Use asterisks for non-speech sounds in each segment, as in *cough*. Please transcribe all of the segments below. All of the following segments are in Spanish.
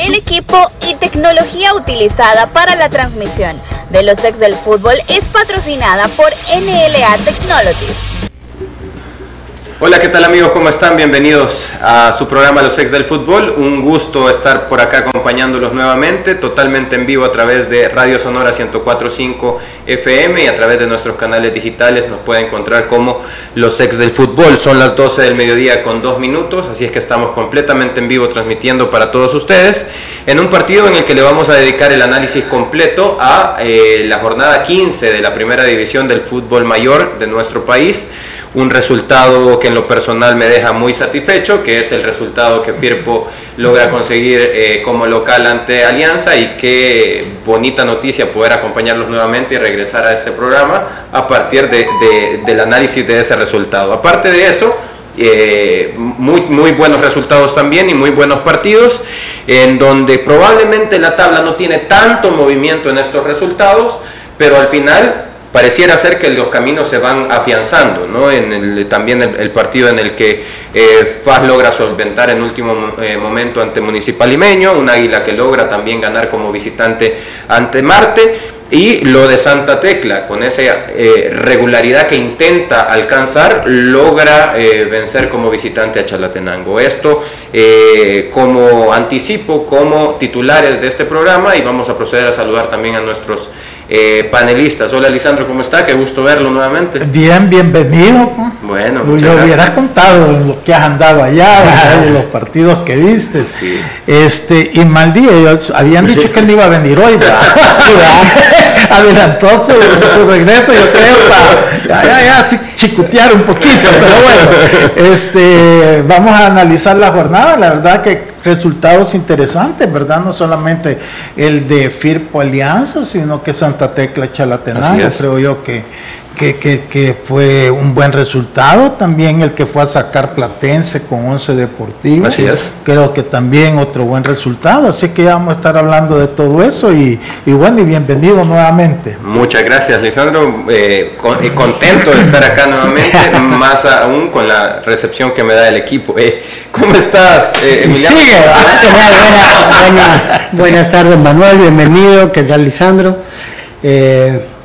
el equipo y tecnología utilizada para la transmisión de los ex del fútbol es patrocinada por NLA Technologies. Hola, ¿qué tal amigos? ¿Cómo están? Bienvenidos a su programa Los Ex del Fútbol. Un gusto estar por acá acompañándolos nuevamente, totalmente en vivo a través de Radio Sonora 1045 FM y a través de nuestros canales digitales nos puede encontrar como Los Ex del Fútbol. Son las 12 del mediodía con dos minutos, así es que estamos completamente en vivo transmitiendo para todos ustedes en un partido en el que le vamos a dedicar el análisis completo a eh, la jornada 15 de la primera división del fútbol mayor de nuestro país un resultado que en lo personal me deja muy satisfecho, que es el resultado que Firpo logra conseguir eh, como local ante Alianza y qué bonita noticia poder acompañarlos nuevamente y regresar a este programa a partir de, del análisis de ese resultado. Aparte de eso, eh, muy, muy buenos resultados también y muy buenos partidos, en donde probablemente la tabla no tiene tanto movimiento en estos resultados, pero al final pareciera ser que los caminos se van afianzando, ¿no? También el, partido en el que eh, FAS logra solventar en último eh, momento ante Municipal Limeño, un águila que logra también ganar como visitante ante Marte, y lo de Santa Tecla, con esa eh, regularidad que intenta alcanzar, logra vencer como visitante a Chalatenango. Esto como anticipo, como titulares de este programa, y vamos a proceder a saludar también a nuestros eh, panelistas. Hola Lisandro, ¿cómo está? Qué gusto verlo nuevamente. Bien, bienvenido. Bueno, yo hubieras contado lo que has andado allá, *laughs* los partidos que viste. Sí. Este, y mal día, habían *laughs* dicho que él iba a venir hoy, Adelantó su, su, regreso, yo creo, para ya, ya, chicutear un poquito, pero bueno, este, vamos a analizar la jornada, la verdad que resultados interesantes, ¿verdad? No solamente el de Firpo Alianza, sino que Santa Tecla Chalatenango, creo yo que que, que, fue un buen resultado. También el que fue a sacar Platense con 11 Deportivos. Así es. Creo que también otro buen resultado. Así que vamos a estar hablando de todo eso y, y bueno, y bienvenido nuevamente. Muchas gracias, Lisandro. Eh, eh contento de estar acá nuevamente, *laughs* más aún con la recepción que me da el equipo. Eh, ¿Cómo estás? Eh, Sigue. *laughs* buenas tardes, Manuel. Bienvenido. ¿Qué tal, Lisandro? Eh,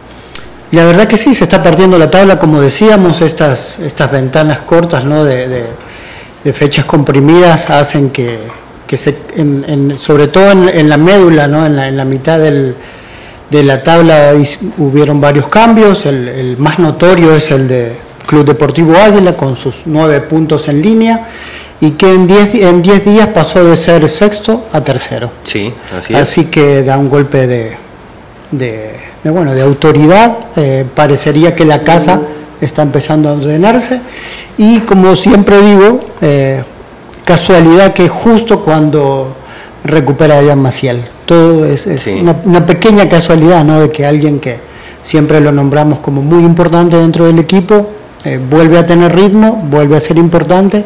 la verdad que sí, se está partiendo la tabla, como decíamos, estas, estas ventanas cortas ¿no? de, fechas comprimidas hacen que, se, sobre todo en, la médula, ¿no? en, la, mitad de la tabla hubieron varios cambios, el, más notorio es el de Club Deportivo Águila con sus nueve puntos en línea y que en diez, en diez días pasó de ser sexto a tercero. Sí, así es. Así que da un golpe de de, bueno, de autoridad, eh, parecería que la casa está empezando a ordenarse y como siempre digo, eh, casualidad que justo cuando recupera a Maciel. Todo es, una, pequeña casualidad, ¿no? De que alguien que siempre lo nombramos como muy importante dentro del equipo, eh, vuelve a tener ritmo, vuelve a ser importante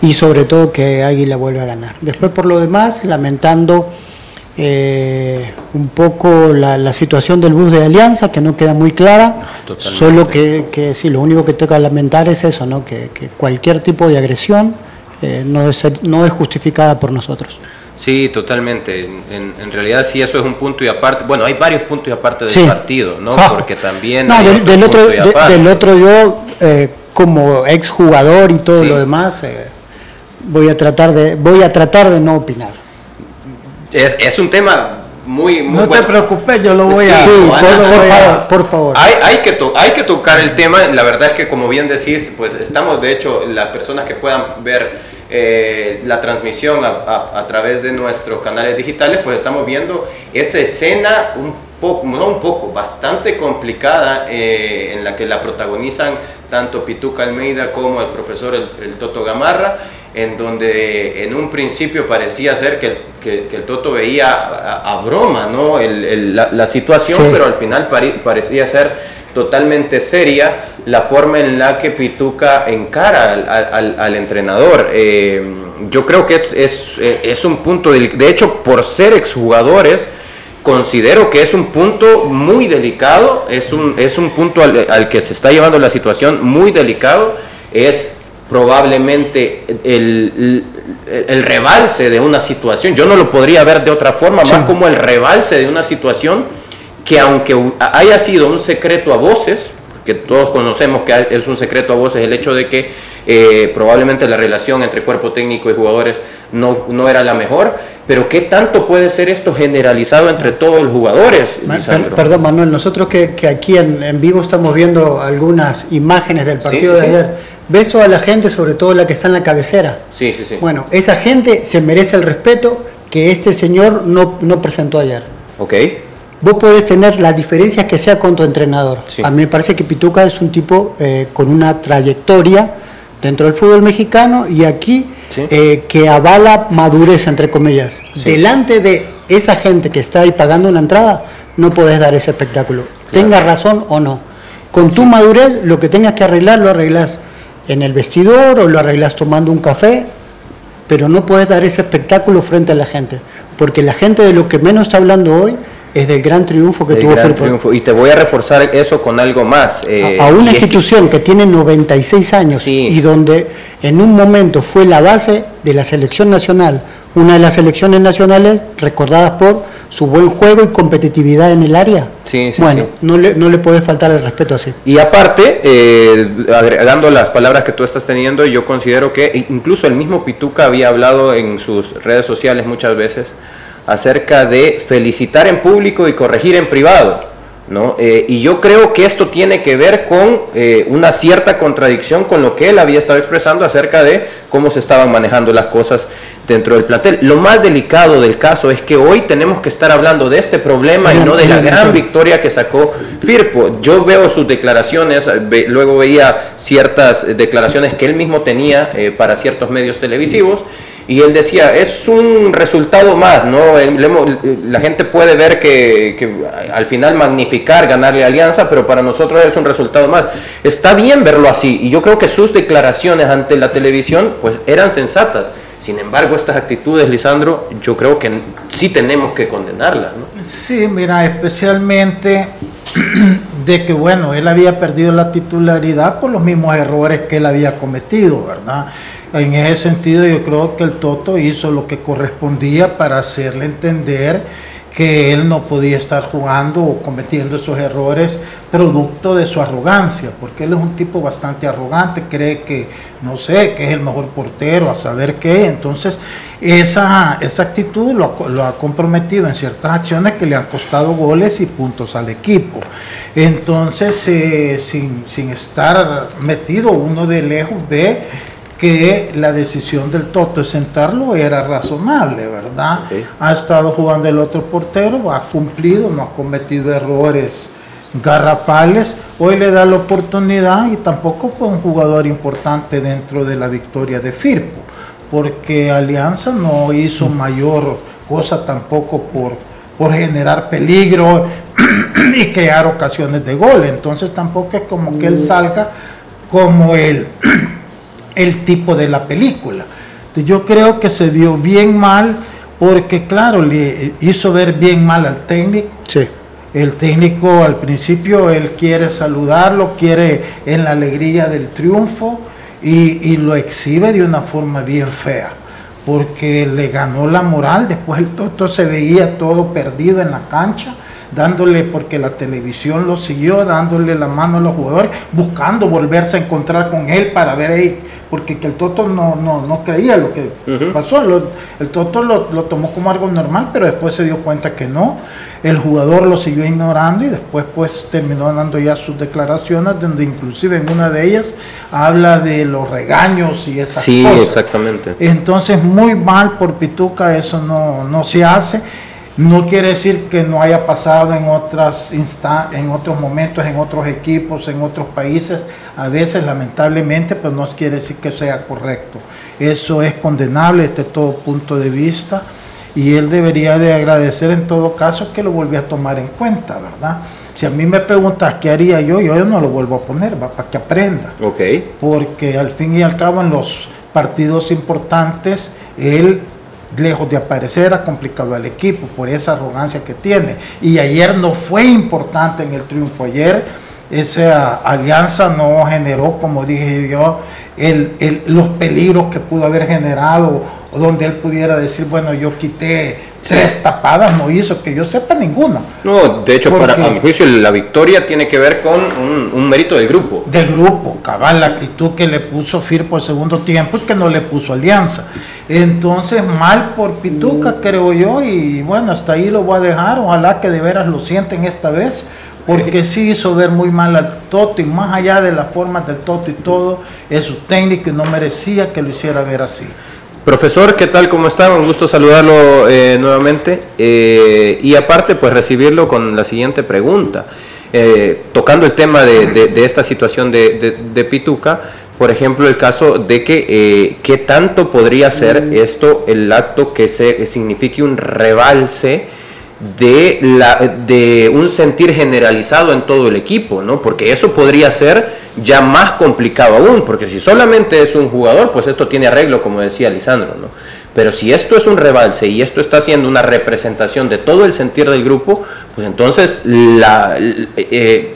y sobre todo que Águila vuelve a ganar. Después por lo demás, lamentando eh, un poco la, situación del bus de Alianza, que no queda muy clara, solo que, que sí, lo único que toca lamentar es eso, ¿no? que, cualquier tipo de agresión eh, no, es, no es justificada por nosotros. Sí, totalmente. En, realidad sí, eso es un punto y aparte. Bueno, hay varios puntos y aparte del partido, ¿no? Porque también... No, del, otro, del otro yo, eh, como exjugador y todo lo demás, eh, voy, a tratar de, voy a tratar de no opinar. Es, es un tema muy, muy no te preocupes, yo lo voy a... Sí, por, favor, por favor. Hay, hay, que hay que tocar el tema, la verdad es que como bien decís, pues estamos, de hecho, las personas que puedan ver eh, la transmisión a, a, través de nuestros canales digitales, pues estamos viendo esa escena un poco, no un poco, bastante complicada eh, en la que la protagonizan tanto Pituca Almeida como el profesor el, el Toto Gamarra en donde en un principio parecía ser que, que, el Toto veía a, broma ¿no? la, situación, pero al final parecía ser totalmente seria la forma en la que Pituca encara al, al, entrenador. Eh, yo creo que es, es, es un punto, de, de hecho, por ser exjugadores, considero que es un punto muy delicado, es un, es un punto al, al, que se está llevando la situación muy delicado, es probablemente el, el, rebalse de una situación, yo no lo podría ver de otra forma, más como el rebalse de una situación que aunque haya sido un secreto a voces, que todos conocemos que es un secreto a voces el hecho de que eh, probablemente la relación entre cuerpo técnico y jugadores no, no, era la mejor, pero ¿qué tanto puede ser esto generalizado entre todos los jugadores? perdón, Manuel, nosotros que, que aquí en, en, vivo estamos viendo algunas imágenes del partido de ayer, ves toda la gente, sobre todo la que está en la cabecera. Sí, sí, sí. Bueno, esa gente se merece el respeto que este señor no, no presentó ayer. Ok vos podés tener las diferencias que sea con tu entrenador. A mí me parece que Pituca es un tipo eh, con una trayectoria dentro del fútbol mexicano y aquí eh, que avala madurez, entre comillas. Delante de esa gente que está ahí pagando una entrada, no podés dar ese espectáculo. Tenga razón o no. Con tu madurez, lo que tengas que arreglar, lo arreglas en el vestidor o lo arreglas tomando un café, pero no puedes dar ese espectáculo frente a la gente. Porque la gente de lo que menos está hablando hoy es del gran triunfo que tuvo Firpo. Y te voy a reforzar eso con algo más. Eh, a, una institución que, tiene 96 años y donde en un momento fue la base de la selección nacional, una de las selecciones nacionales recordadas por su buen juego y competitividad en el área. Sí, bueno, No, le, no le puede faltar el respeto así. Y aparte, eh, agregando las palabras que tú estás teniendo, yo considero que incluso el mismo Pituca había hablado en sus redes sociales muchas veces acerca de felicitar en público y corregir en privado. ¿no? Eh, y yo creo que esto tiene que ver con eh, una cierta contradicción con lo que él había estado expresando acerca de cómo se estaban manejando las cosas dentro del plantel. Lo más delicado del caso es que hoy tenemos que estar hablando de este problema y no de la gran victoria que sacó Firpo. Yo veo sus declaraciones, luego veía ciertas declaraciones que él mismo tenía eh, para ciertos medios televisivos y él decía, es un resultado más, ¿no? La gente puede ver que, al final magnificar, ganarle alianza, pero para nosotros es un resultado más. Está bien verlo así, y yo creo que sus declaraciones ante la televisión, pues eran sensatas. Sin embargo, estas actitudes, Lisandro, yo creo que sí tenemos que condenarlas, ¿no? Sí, mira, especialmente *clears throat* de que, bueno, él había perdido la titularidad por los mismos errores que él había cometido, ¿verdad? En ese sentido yo creo que el Toto hizo lo que correspondía para hacerle entender que él no podía estar jugando o cometiendo esos errores producto de su arrogancia, porque él es un tipo bastante arrogante, cree que, no sé, que es el mejor portero, a saber qué, entonces esa, esa actitud lo, ha comprometido en ciertas acciones que le han costado goles y puntos al equipo. Entonces, eh, sin, sin estar metido uno de lejos, ve que la decisión del Toto de sentarlo era razonable, ¿verdad? Ha estado jugando el otro portero, ha cumplido, no ha cometido errores garrapales, hoy le da la oportunidad y tampoco fue un jugador importante dentro de la victoria de Firpo, porque Alianza no hizo mm. mayor cosa tampoco por, por generar peligro *clears throat* y crear ocasiones de gol, entonces tampoco es como que él mm. salga como el *clears throat* el tipo de la película. Yo creo que se vio bien mal porque, claro, le hizo ver bien mal al técnico. Sí. El técnico al principio, él quiere saludarlo, quiere en la alegría del triunfo y, lo exhibe de una forma bien fea, porque le ganó la moral, después el Toto se veía todo perdido en la cancha dándole, porque la televisión lo siguió, dándole la mano a los jugadores, buscando volverse a encontrar con él para ver ahí porque que el Toto no, no, creía lo que pasó. el Toto lo, tomó como algo normal, pero después se dio cuenta que no. El jugador lo siguió ignorando y después pues terminó dando ya sus declaraciones, donde inclusive en una de ellas habla de los regaños y esas sí, cosas. exactamente. Entonces muy mal por Pituca, eso no, no se hace. No quiere decir que no haya pasado en, otras en otros momentos, en otros equipos, en otros países, a veces lamentablemente, pero no quiere decir que sea correcto. Eso es condenable desde todo punto de vista y él debería de agradecer en todo caso que lo volvió a tomar en cuenta, ¿verdad? Si a mí me preguntas qué haría yo, yo no lo vuelvo a poner, va para que aprenda. Ok. Porque al fin y al cabo en los partidos importantes, él lejos de aparecer ha complicado al equipo por esa arrogancia que tiene. Y ayer no fue importante en el triunfo. Ayer esa alianza no generó, como dije yo, los peligros que pudo haber generado, donde él pudiera decir, bueno, yo quité tres tapadas, no hizo, que yo sepa ninguna. No, de hecho, para, a mi juicio, la victoria tiene que ver con un, mérito del grupo. Del grupo, cabal, la actitud que le puso Fir por el segundo tiempo y que no le puso Alianza. Entonces, mal por Pituca, creo yo, y bueno, hasta ahí lo voy a dejar, ojalá que de veras lo sienten esta vez porque sí hizo ver muy mal al Toto y más allá de las formas del Toto y todo, es su técnico y no merecía que lo hiciera ver así. Profesor, ¿qué tal? ¿Cómo está? Un gusto saludarlo eh, nuevamente eh, y aparte pues recibirlo con la siguiente pregunta. Eh, tocando el tema de, esta situación de, Pituca, por ejemplo, el caso de que qué tanto podría ser esto el acto que se signifique un rebalse de, la, de un sentir generalizado en todo el equipo, ¿no? Porque eso podría ser ya más complicado aún, porque si solamente es un jugador, pues esto tiene arreglo, como decía Lisandro, ¿no? Pero si esto es un rebalse y esto está siendo una representación de todo el sentir del grupo, pues entonces la, eh,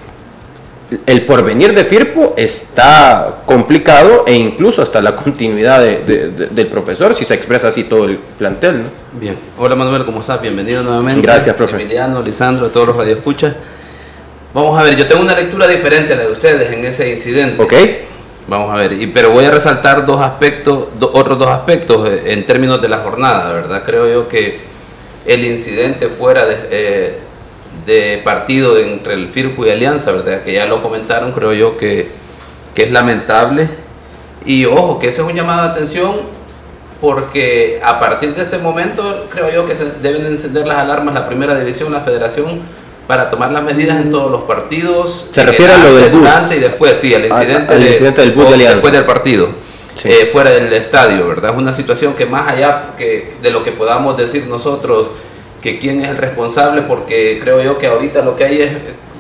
el porvenir de Firpo está complicado e incluso hasta la *laughs* continuidad del profesor, si se expresa así todo el plantel. ¿no? Bien, hola Manuel, ¿cómo estás? Bienvenido nuevamente. Gracias, profe. Emiliano, Lisandro, a todos los radioescuchas. Vamos a ver, yo tengo una lectura diferente a la de ustedes en ese incidente. Ok. Vamos a ver, y, pero voy a resaltar dos aspectos, otros dos aspectos eh, en términos de la jornada, ¿verdad? Creo yo que el incidente fuera de... Eh, de partido entre el Firpo y Alianza, ¿verdad? Que ya lo comentaron, creo yo que, es lamentable. Y ojo, que ese es un llamado de atención porque a partir de ese momento creo yo que se deben encender las alarmas la primera división, la federación, para tomar las medidas en todos los partidos. Se refiere a lo del bus. y después, sí, al incidente, del bus de Alianza. Después del partido. Eh, fuera del estadio, ¿verdad? Es una situación que más allá que de lo que podamos decir nosotros que quién es el responsable, porque creo yo que ahorita lo que hay es,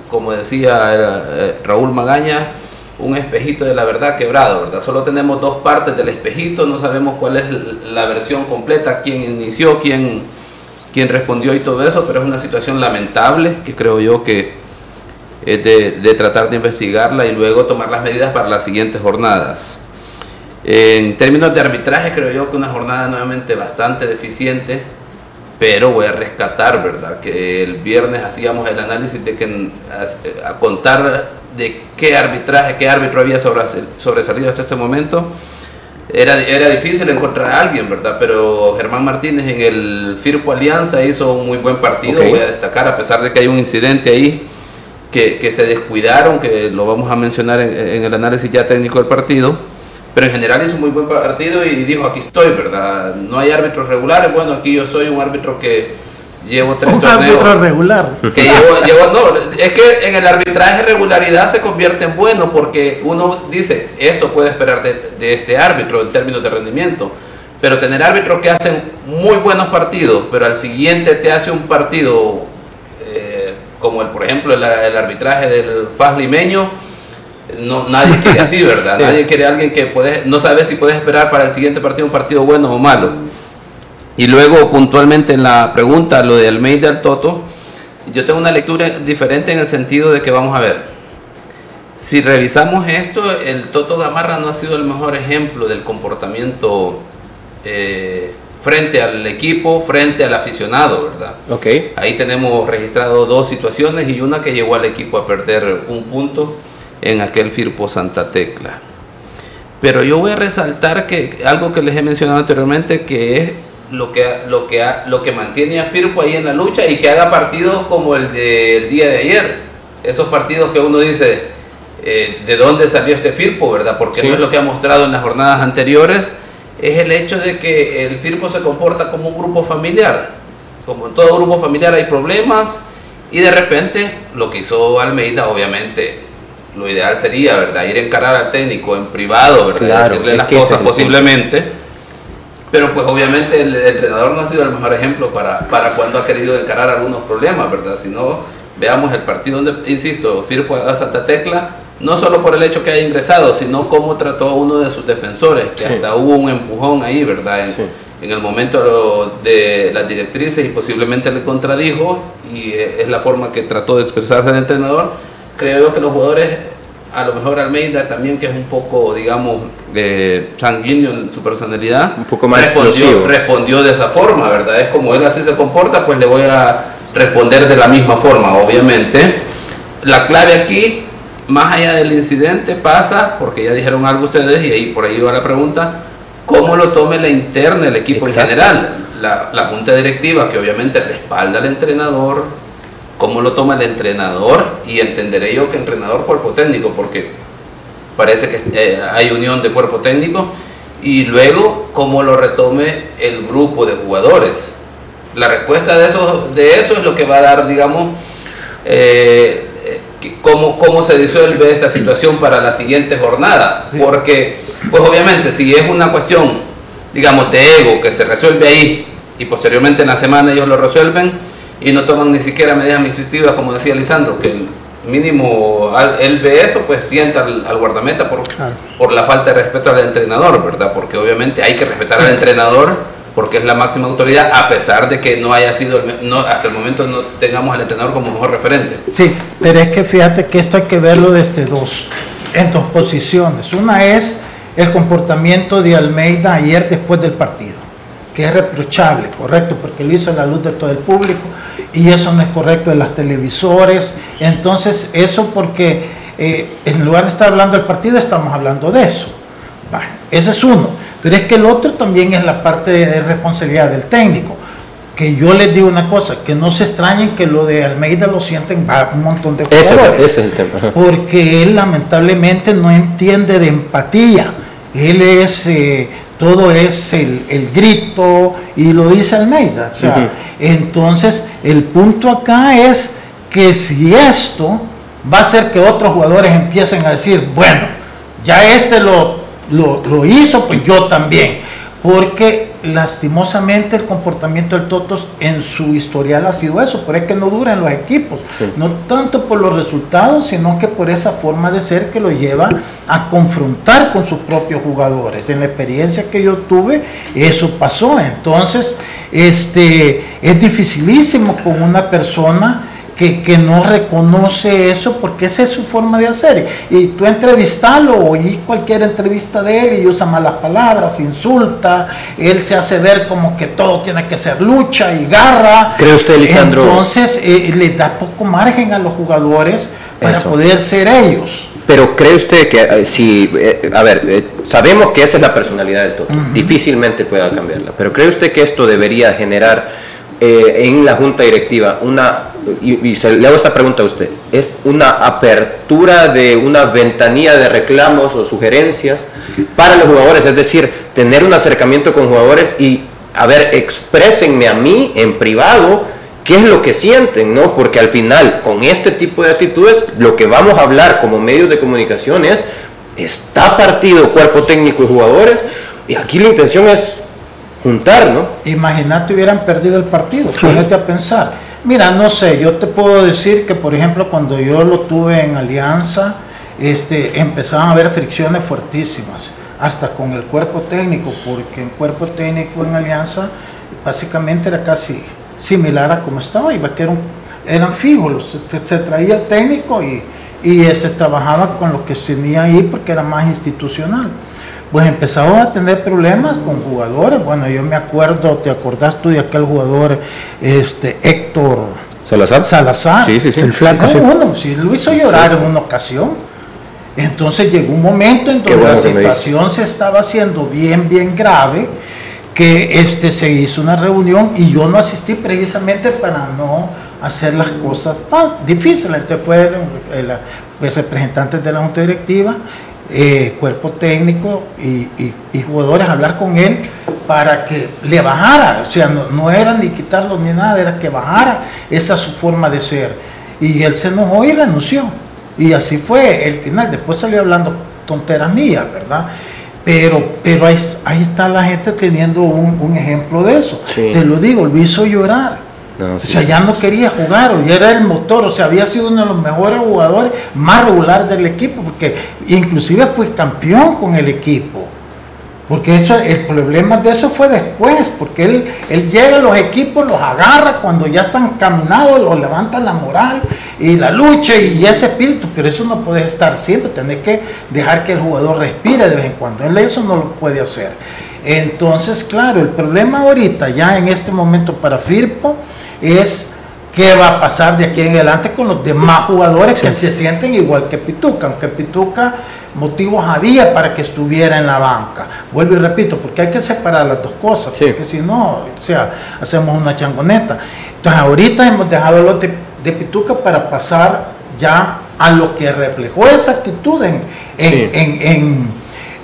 como decía eh, Raúl Magaña, un espejito de la verdad quebrado, ¿verdad? Solo tenemos dos partes del espejito, no sabemos cuál es la versión completa, quién inició, quién, quién respondió y todo eso, pero es una situación lamentable que creo yo que es de, de tratar de investigarla y luego tomar las medidas para las siguientes jornadas. En términos de arbitraje, creo yo que una jornada nuevamente bastante deficiente pero voy a rescatar, ¿verdad? Que el viernes hacíamos el análisis de que a, contar de qué arbitraje, qué árbitro había sobresalido hasta este momento. Era, era difícil encontrar a alguien, ¿verdad? Pero Germán Martínez en el Firpo Alianza hizo un muy buen partido, voy a destacar, a pesar de que hay un incidente ahí que, que se descuidaron, que lo vamos a mencionar en, en el análisis ya técnico del partido pero en general hizo un muy buen partido y dijo, aquí estoy, ¿verdad? No hay árbitros regulares, bueno, aquí yo soy un árbitro que llevo tres un torneos. árbitro regular. Que llevo, llevo, no, es que en el arbitraje regularidad se convierte en bueno porque uno dice, esto puede esperar de, este árbitro en términos de rendimiento. Pero tener árbitros que hacen muy buenos partidos, pero al siguiente te hace un partido eh, como el, por ejemplo, el, el arbitraje del FAS limeño, no, nadie *laughs* quiere así, ¿verdad? Nadie quiere alguien que puede, no sabe si puedes esperar para el siguiente partido un partido bueno o malo. Y luego puntualmente en la pregunta, lo de Almeida al Toto, yo tengo una lectura diferente en el sentido de que vamos a ver, si revisamos esto, el Toto Gamarra no ha sido el mejor ejemplo del comportamiento eh, frente al equipo, frente al aficionado, ¿verdad? Ok. Ahí tenemos registrado dos situaciones y una que llevó al equipo a perder un punto en aquel Firpo Santa Tecla. Pero yo voy a resaltar que algo que les he mencionado anteriormente, que es lo que, lo que, lo que mantiene a Firpo ahí en la lucha y que haga partidos como el del día de ayer. Esos partidos que uno dice, eh, ¿de dónde salió este Firpo, verdad? Porque no es lo que ha mostrado en las jornadas anteriores, es el hecho de que el Firpo se comporta como un grupo familiar. como en todo grupo familiar hay problemas y de repente lo que hizo Almeida, obviamente, lo ideal sería, ¿verdad? Ir a encarar al técnico en privado, ¿verdad? Decirle las cosas posiblemente. Pero pues obviamente el, entrenador no ha sido el mejor ejemplo para, para cuando ha querido encarar algunos problemas, ¿verdad? Si no, veamos el partido donde, insisto, Firpo a Santa Tecla, no solo por el hecho que haya ingresado, sino cómo trató a uno de sus defensores, que hasta hubo un empujón ahí, ¿verdad? en el momento de las directrices y posiblemente le contradijo y eh, es la forma que trató de expresarse el entrenador. Creo que los jugadores, a lo mejor Almeida también, que es un poco, digamos, eh, sanguíneo en su personalidad, un poco más respondió, respondió de esa forma, ¿verdad? Es como él así se comporta, pues le voy a responder de la misma forma, obviamente. La clave aquí, más allá del incidente, pasa, porque ya dijeron algo ustedes y ahí por ahí va la pregunta, cómo lo tome la interna del equipo en general. La, la, junta directiva que obviamente respalda al entrenador, cómo lo toma el entrenador y entenderé yo que entrenador cuerpo técnico, porque parece que eh, hay unión de cuerpo técnico, y luego cómo lo retome el grupo de jugadores. La respuesta de eso, de eso es lo que va a dar, digamos, eh, cómo, cómo se disuelve esta situación para la siguiente jornada, porque pues obviamente si es una cuestión, digamos, de ego que se resuelve ahí y posteriormente en la semana ellos lo resuelven y no toman ni siquiera medidas administrativas, como decía Lisandro, que el mínimo él ve eso, pues sienta al, guardameta por, por la falta de respeto al entrenador, ¿verdad? Porque obviamente hay que respetar al entrenador porque es la máxima autoridad, a pesar de que no haya sido, no, hasta el momento no tengamos al entrenador como mejor referente. Sí, pero es que fíjate que esto hay que verlo desde dos, en dos posiciones. Una es el comportamiento de Almeida ayer después del partido, que es reprochable, correcto, porque lo hizo a la luz de todo el público y eso no es correcto de las televisores. Entonces, eso porque eh, en lugar de estar hablando del partido, estamos hablando de eso. ese es uno. Pero es que el otro también es la parte de responsabilidad del técnico que yo les digo una cosa, que no se extrañen que lo de Almeida lo sienten un montón de jugadores. Ese, es el tema. Porque él lamentablemente no entiende de empatía. Él es, eh, todo es el, grito y lo dice Almeida. Entonces, el punto acá es que si esto va a hacer que otros jugadores empiecen a decir, bueno, ya este lo, lo, lo hizo, pues yo también. Porque lastimosamente el comportamiento del Totos en su historial ha sido eso, por es que no duran los equipos, no tanto por los resultados, sino que por esa forma de ser que lo lleva a confrontar con sus propios jugadores. En la experiencia que yo tuve, eso pasó. Entonces, este, es dificilísimo con una persona que, no reconoce eso porque esa es su forma de hacer. Y tú entrevistarlo, oí cualquier entrevista de él y usa malas palabras, insulta, él se hace ver como que todo tiene que ser lucha y garra. ¿Cree usted, Lisandro? Entonces eh, le da poco margen a los jugadores para poder ser ellos. Pero cree usted que eh, si, eh, a ver, sabemos que esa es la personalidad del todo, difícilmente pueda cambiarla, pero cree usted que esto debería generar en la junta directiva una y, le hago esta pregunta a usted, ¿es una apertura de una ventanilla de reclamos o sugerencias para los jugadores? Es decir, tener un acercamiento con jugadores y, a ver, exprésenme a mí en privado qué es lo que sienten, ¿no? Porque al final, con este tipo de actitudes, lo que vamos a hablar como medios de comunicación es, está partido cuerpo técnico y jugadores, y aquí la intención es juntar, ¿no? Imagínate hubieran perdido el partido, sí. a pensar Mira, no sé, yo te puedo decir que, por ejemplo, cuando yo lo tuve en Alianza, este, empezaban a haber fricciones fuertísimas, hasta con el cuerpo técnico, porque el cuerpo técnico en Alianza básicamente era casi similar a como estaba, iba que eran, eran fijos, se, traía el técnico y, y se trabajaba con lo que se tenía ahí porque era más institucional pues empezamos a tener problemas con jugadores. Bueno, yo me acuerdo, ¿te acordás tú de aquel jugador, este Héctor Salazar? Salazar. Sí, sí, sí. El flaco. Sí. Uno, sí, lo hizo llorar en una ocasión. Entonces llegó un momento en donde la situación se estaba haciendo bien, bien grave, que este, se hizo una reunión y yo no asistí precisamente para no hacer las cosas difíciles. Entonces fue el, el, representantes de la Junta Directiva eh, cuerpo técnico y, jugadores hablar con él para que le bajara, o sea, no, no, era ni quitarlo ni nada, era que bajara esa su forma de ser. Y él se enojó y renunció. Y así fue el final. Después salió hablando tonteras mías, ¿verdad? Pero, pero ahí, ahí está la gente teniendo un, ejemplo de eso. Te lo digo, lo hizo llorar. O sea, ya no quería jugar, o ya era el motor, o sea, había sido uno de los mejores jugadores más regulares del equipo, porque inclusive fue campeón con el equipo. Porque eso, el problema de eso fue después, porque él, él llega a los equipos, los agarra cuando ya están caminados, los levanta la moral y la lucha y ese espíritu, pero eso no puede estar siempre, tenés que dejar que el jugador respire de vez en cuando. Él eso no lo puede hacer. Entonces, claro, el problema ahorita, ya en este momento para Firpo, es qué va a pasar de aquí en adelante con los demás jugadores que se sienten igual que Pituca, aunque Pituca motivos había para que estuviera en la banca. Vuelvo y repito, porque hay que separar las dos cosas, porque si no, o sea, hacemos una changoneta. Entonces ahorita hemos dejado los de, Pituca para pasar ya a lo que reflejó esa actitud en, en, en,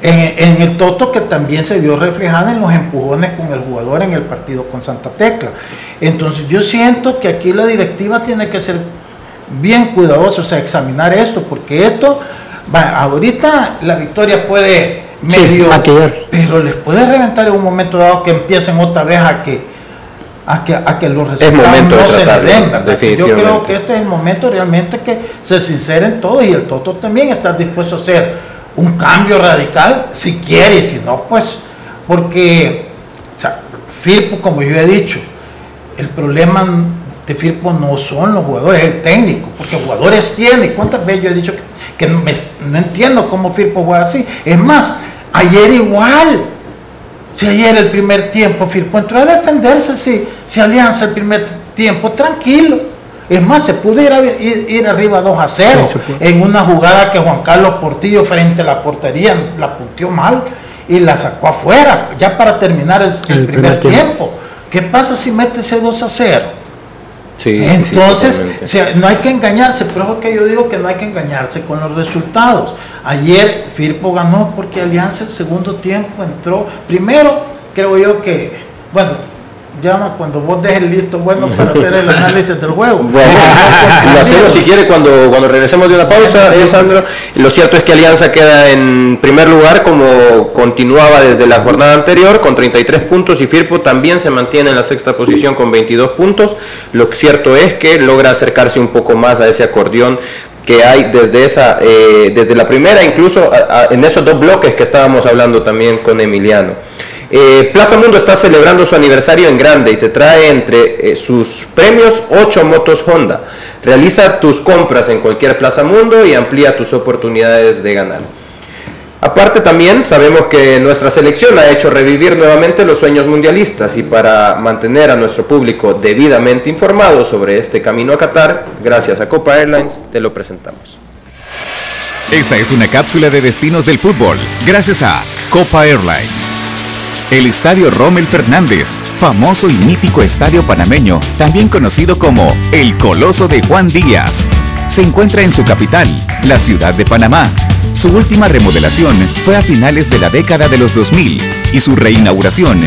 el Toto que también se vio reflejada en los empujones con el jugador en el partido con Santa Tecla. Entonces yo siento que aquí la directiva tiene que ser bien cuidadosa, o sea, examinar esto, porque esto ahorita la victoria puede medio, pero les puede reventar en un momento dado que empiecen otra vez a que a que, a que los resultados no se le den, Yo creo que este es el momento realmente que se sinceren todos y el Toto también está dispuesto a hacer un cambio radical si quiere si no, pues, porque o sea, Firpo, como yo he dicho, el problema de Firpo no son los jugadores, es el técnico, porque jugadores tiene. ¿Cuántas veces yo he dicho que que no entiendo cómo Firpo fue así. Es más, ayer igual. Si ayer el primer tiempo Firpo entró a defenderse, si, si Alianza el primer tiempo, tranquilo. Es más, se pudo ir, ir, arriba 2 a 0 en una jugada que Juan Carlos Portillo frente a la portería la puntió mal y la sacó afuera, ya para terminar el, primer, tiempo. ¿Qué pasa si mete ese 2 a 0? Entonces, no hay que engañarse, pero es que yo digo que no hay que engañarse con los resultados. Ayer Firpo ganó porque Alianza el segundo tiempo entró. Primero, creo yo que, bueno, llama cuando vos dejes listo bueno para hacer el análisis del juego. *laughs* Bueno, lo hacemos si quiere cuando, cuando regresemos de una pausa, eh, Sandro. Lo cierto es que Alianza queda en primer lugar como continuaba desde la jornada anterior con 33 puntos y Firpo también se mantiene en la sexta posición con 22 puntos. Lo cierto es que logra acercarse un poco más a ese acordeón que hay desde esa eh, desde la primera incluso en esos dos bloques que estábamos hablando también con Emiliano. Eh, Plaza Mundo está celebrando su aniversario en grande y te trae entre eh, sus premios 8 motos Honda. Realiza tus compras en cualquier Plaza Mundo y amplía tus oportunidades de ganar. Aparte también sabemos que nuestra selección ha hecho revivir nuevamente los sueños mundialistas y para mantener a nuestro público debidamente informado sobre este camino a Qatar, gracias a Copa Airlines te lo presentamos. Esta es una cápsula de destinos del fútbol, gracias a Copa Airlines. El Estadio Rommel Fernández, famoso y mítico estadio panameño, también conocido como el Coloso de Juan Díaz, se encuentra en su capital, la ciudad de Panamá. Su última remodelación fue a finales de la década de los 2000 y su reinauguración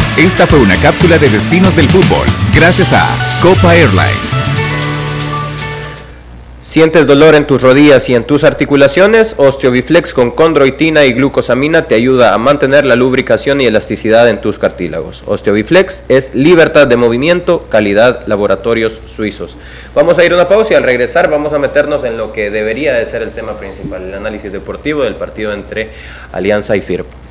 Esta fue una cápsula de destinos del fútbol, gracias a Copa Airlines. ¿Sientes dolor en tus rodillas y en tus articulaciones? Osteobiflex con condroitina y glucosamina te ayuda a mantener la lubricación y elasticidad en tus cartílagos. Osteobiflex es libertad de movimiento, calidad laboratorios suizos. Vamos a ir a una pausa y al regresar vamos a meternos en lo que debería de ser el tema principal, el análisis deportivo del partido entre Alianza y FIRP.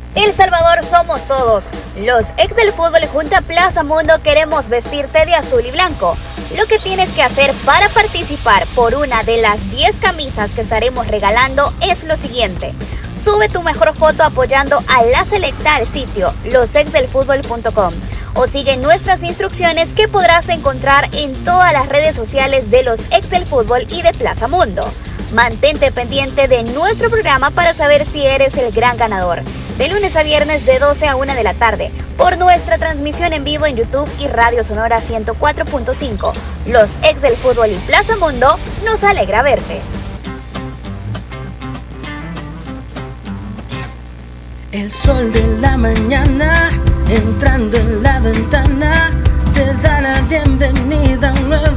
El Salvador somos todos. Los ex del fútbol junto a Plaza Mundo queremos vestirte de azul y blanco. Lo que tienes que hacer para participar por una de las 10 camisas que estaremos regalando es lo siguiente. Sube tu mejor foto apoyando a la selecta al sitio losexdelfutbol.com o sigue nuestras instrucciones que podrás encontrar en todas las redes sociales de los ex del fútbol y de Plaza Mundo. Mantente pendiente de nuestro programa para saber si eres el gran ganador. De lunes a viernes de 12 a 1 de la tarde, por nuestra transmisión en vivo en YouTube y Radio Sonora 104.5. Los ex del fútbol y Plaza Mundo, nos alegra verte. El sol de la mañana entrando en la ventana te da la bienvenida a un nuevo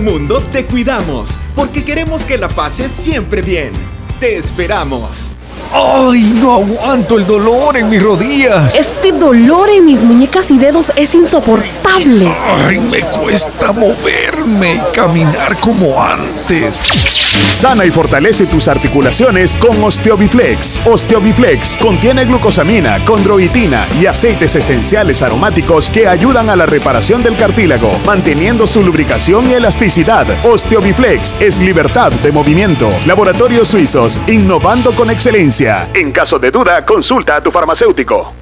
Mundo te cuidamos porque queremos que la pases siempre bien. Te esperamos. ¡Ay, no aguanto el dolor en mis rodillas! Este dolor en mis muñecas y dedos es insoportable. ¡Ay, me cuesta y caminar como antes! Sana y fortalece tus articulaciones con Osteobiflex. Osteobiflex contiene glucosamina, condroitina y aceites esenciales aromáticos que ayudan a la reparación del cartílago, manteniendo su lubricación y elasticidad. Osteobiflex es libertad de movimiento. Laboratorios Suizos, innovando con excelencia. En caso de duda, consulta a tu farmacéutico.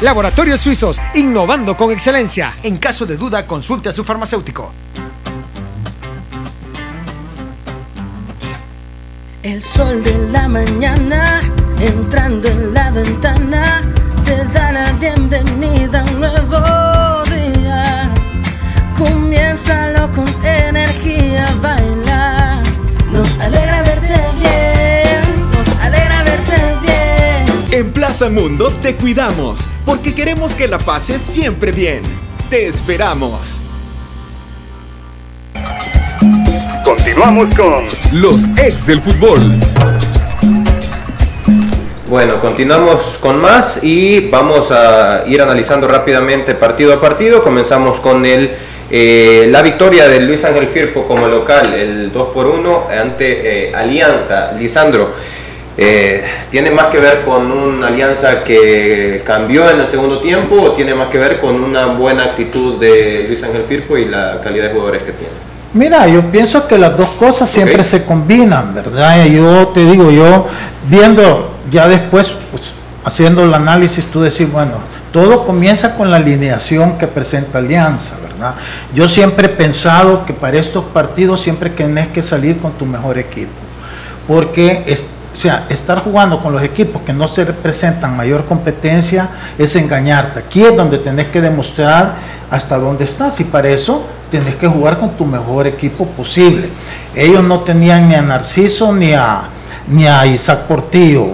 Laboratorios Suizos, innovando con excelencia. En caso de duda, consulte a su farmacéutico. El sol de la mañana entrando en la ventana te da la bienvenida a un nuevo día. Comiénzalo con energía a bailar. Nos alegra Mundo te cuidamos porque queremos que la pases siempre bien. Te esperamos. Continuamos con los ex del fútbol. Bueno, continuamos con más y vamos a ir analizando rápidamente partido a partido. Comenzamos con el, eh, la victoria de Luis Ángel Firpo como local, el 2 por 1 ante eh, Alianza. Lisandro, eh, ¿tiene más que ver con una alianza que cambió en el segundo tiempo o tiene más que ver con una buena actitud de Luis Ángel Firpo y la calidad de jugadores que tiene? Mira, yo pienso que las dos cosas siempre okay. se combinan, ¿verdad? Yo te digo, yo viendo ya después, pues, haciendo el análisis, tú decís, bueno, todo comienza con la alineación que presenta Alianza, ¿verdad? Yo siempre he pensado que para estos partidos siempre tenés que salir con tu mejor equipo, porque es, o sea, estar jugando con los equipos que no se representan mayor competencia es engañarte. Aquí es donde tenés que demostrar hasta dónde estás y para eso tienes que jugar con tu mejor equipo posible. Ellos no tenían ni a Narciso ni a, ni a Isaac Portillo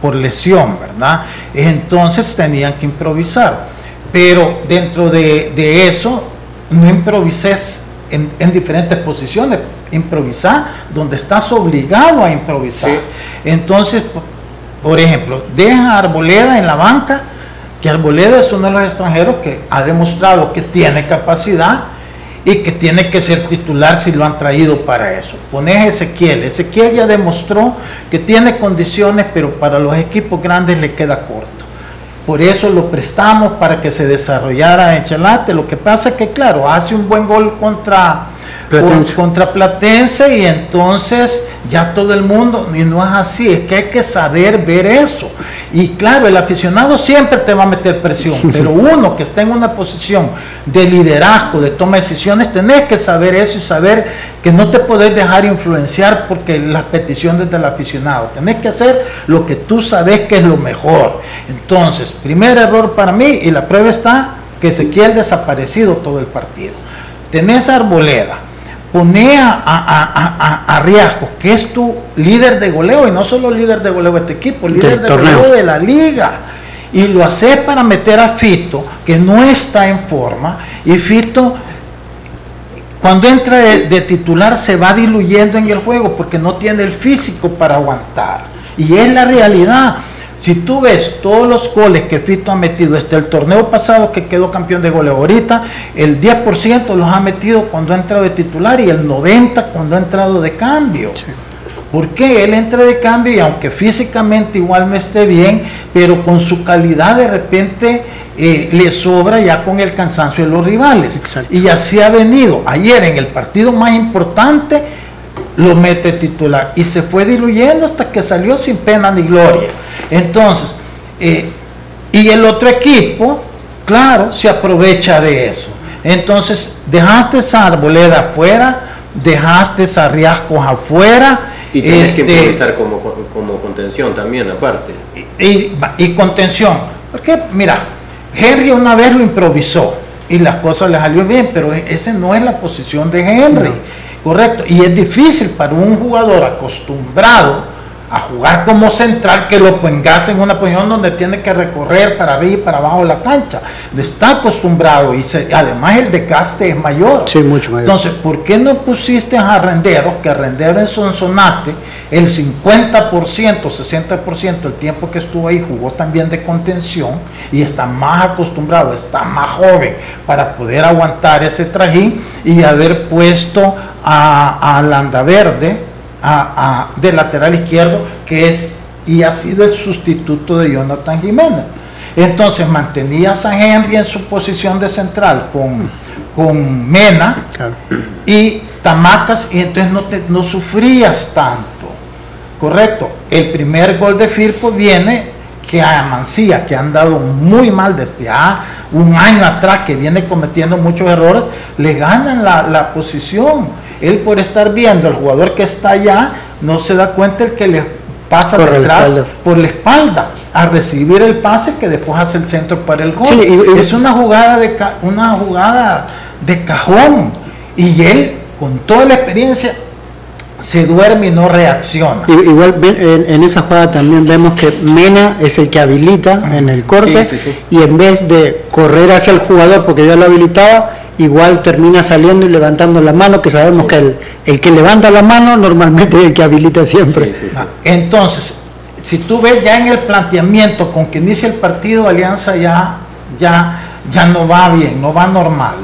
por lesión, ¿verdad? Entonces tenían que improvisar. Pero dentro de, de eso, no improvises en, en, diferentes posiciones, improvisar donde estás obligado a improvisar. Sí. Entonces, por ejemplo, deja a Arboleda en la banca, que Arboleda es uno de los extranjeros que ha demostrado que tiene capacidad y que tiene que ser titular si lo han traído para eso. Pones a Ezequiel. Ezequiel ya demostró que tiene condiciones, pero para los equipos grandes le queda corto. Por eso lo prestamos para que se desarrollara en Chalate. Lo que pasa es que, claro, hace un buen gol contra Platense. contra Platense y entonces ya todo el mundo, y no es así, es que hay que saber ver eso. Y claro, el aficionado siempre te va a meter presión, *laughs* pero uno que está en una posición de liderazgo, de toma de decisiones, tenés que saber eso y saber que no te podés dejar influenciar porque las peticiones del aficionado, tenés que hacer lo que tú sabes que es lo mejor. Entonces, primer error para mí y la prueba está que Ezequiel desaparecido todo el partido. Tenés Arboleda, pone a, a, a, a, Riascos, que es tu líder de goleo, y no solo líder de goleo de este equipo, líder de goleo de la liga. Y lo hace para meter a Fito, que no está en forma, y Fito, cuando entra de, de titular, se va diluyendo en el juego, porque no tiene el físico para aguantar. Y es la realidad. Si tú ves todos los goles que Fito ha metido desde el torneo pasado que quedó campeón de goleo ahorita, el 10% los ha metido cuando ha entrado de titular y el 90% cuando ha entrado de cambio. Sí. ¿Por qué? Él entra de cambio y aunque físicamente igual no esté bien, pero con su calidad de repente eh, le sobra ya con el cansancio de los rivales. Exacto. Y así ha venido. Ayer en el partido más importante lo mete titular y se fue diluyendo hasta que salió sin pena ni gloria. Entonces, eh, y el otro equipo, claro, se aprovecha de eso. Entonces, dejaste esa arboleda afuera, dejaste a riascos afuera. Y tienes este, que improvisar como, como contención también, aparte. Y, y, y, contención. Porque, mira, Henry una vez lo improvisó y las cosas le salió bien, pero esa no es la posición de Henry. No. Correcto. Y es difícil para un jugador acostumbrado a jugar como central que lo pongas en una posición donde tiene que recorrer para arriba y para abajo de la cancha. Está acostumbrado y se, además el desgaste es mayor. Sí, mucho mayor. Entonces, ¿por qué no pusiste a Renderos, que Renderos en Sonsonate, el 50%, 60% del tiempo que estuvo ahí jugó también de contención y está más acostumbrado, está más joven para poder aguantar ese trajín y haber puesto a, a Landaverde a, a, de lateral izquierdo, que es y ha sido el sustituto de Jonathan Jiménez. Entonces mantenías a Henry en su posición de central con, con Mena claro. y Tamacas y entonces no, te, no sufrías tanto. Correcto. El primer gol de Firpo viene que a Mancilla, que han dado muy mal desde ya un año atrás, que viene cometiendo muchos errores, le ganan la, la posición él por estar viendo al jugador que está allá, no se da cuenta el que le pasa Corre detrás por la espalda a recibir el pase que después hace el centro para el gol. Sí, y, y, es una jugada de una jugada de cajón y él con toda la experiencia se duerme y no reacciona. Igual en, en, esa jugada también vemos que Mena es el que habilita en el corte sí, sí, y en vez de correr hacia el jugador porque ya lo habilitaba, igual termina saliendo y levantando la mano, que sabemos sí. que el, el, que levanta la mano normalmente es el que habilita siempre. Sí, sí, Entonces, si tú ves ya en el planteamiento con que inicia el partido, Alianza ya, ya, ya no va bien, no va normal,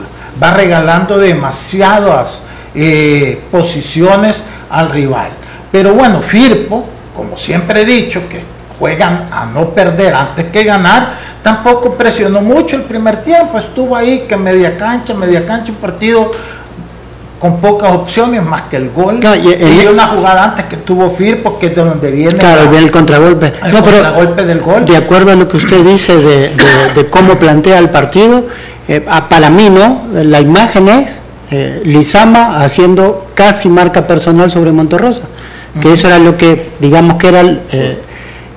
va regalando demasiadas eh, posiciones al rival. Pero bueno, Firpo, como siempre he dicho, que juegan a no perder antes que ganar, tampoco presionó mucho el primer tiempo, estuvo ahí que media cancha, media cancha, un partido con pocas opciones más que el gol. No, y, y, y, una jugada antes que tuvo Firpo, que es de donde viene claro, la, el contragolpe. El no, contragolpe del gol. De acuerdo a lo que usted dice de, de, de cómo plantea el partido, eh, para mí no, la imagen es eh, Lizama haciendo casi marca personal sobre Monterrosa, que uh -huh. eso era lo que, digamos que era el, eh,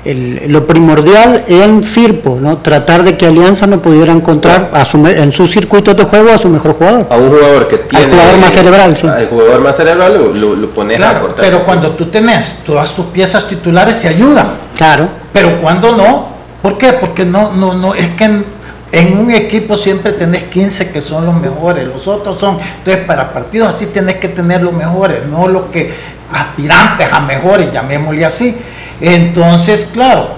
lo primordial en Firpo, ¿no? tratar de que Alianza no pudiera encontrar a su, en sus circuitos de juego a su mejor jugador. A un jugador que tiene. Al jugador más cerebral, sí. Al jugador más cerebral lo, lo, pones a cortar. Pero cuando tú tenés todas tus piezas titulares, se ayudan. Claro. Pero cuando no, ¿por qué? Porque no, no, no, es que en, en un equipo siempre tenés 15 que son los mejores, los otros son. Entonces, para partidos así tenés que tener los mejores, no los que aspirantes a mejores, llamémosle así. Entonces, claro,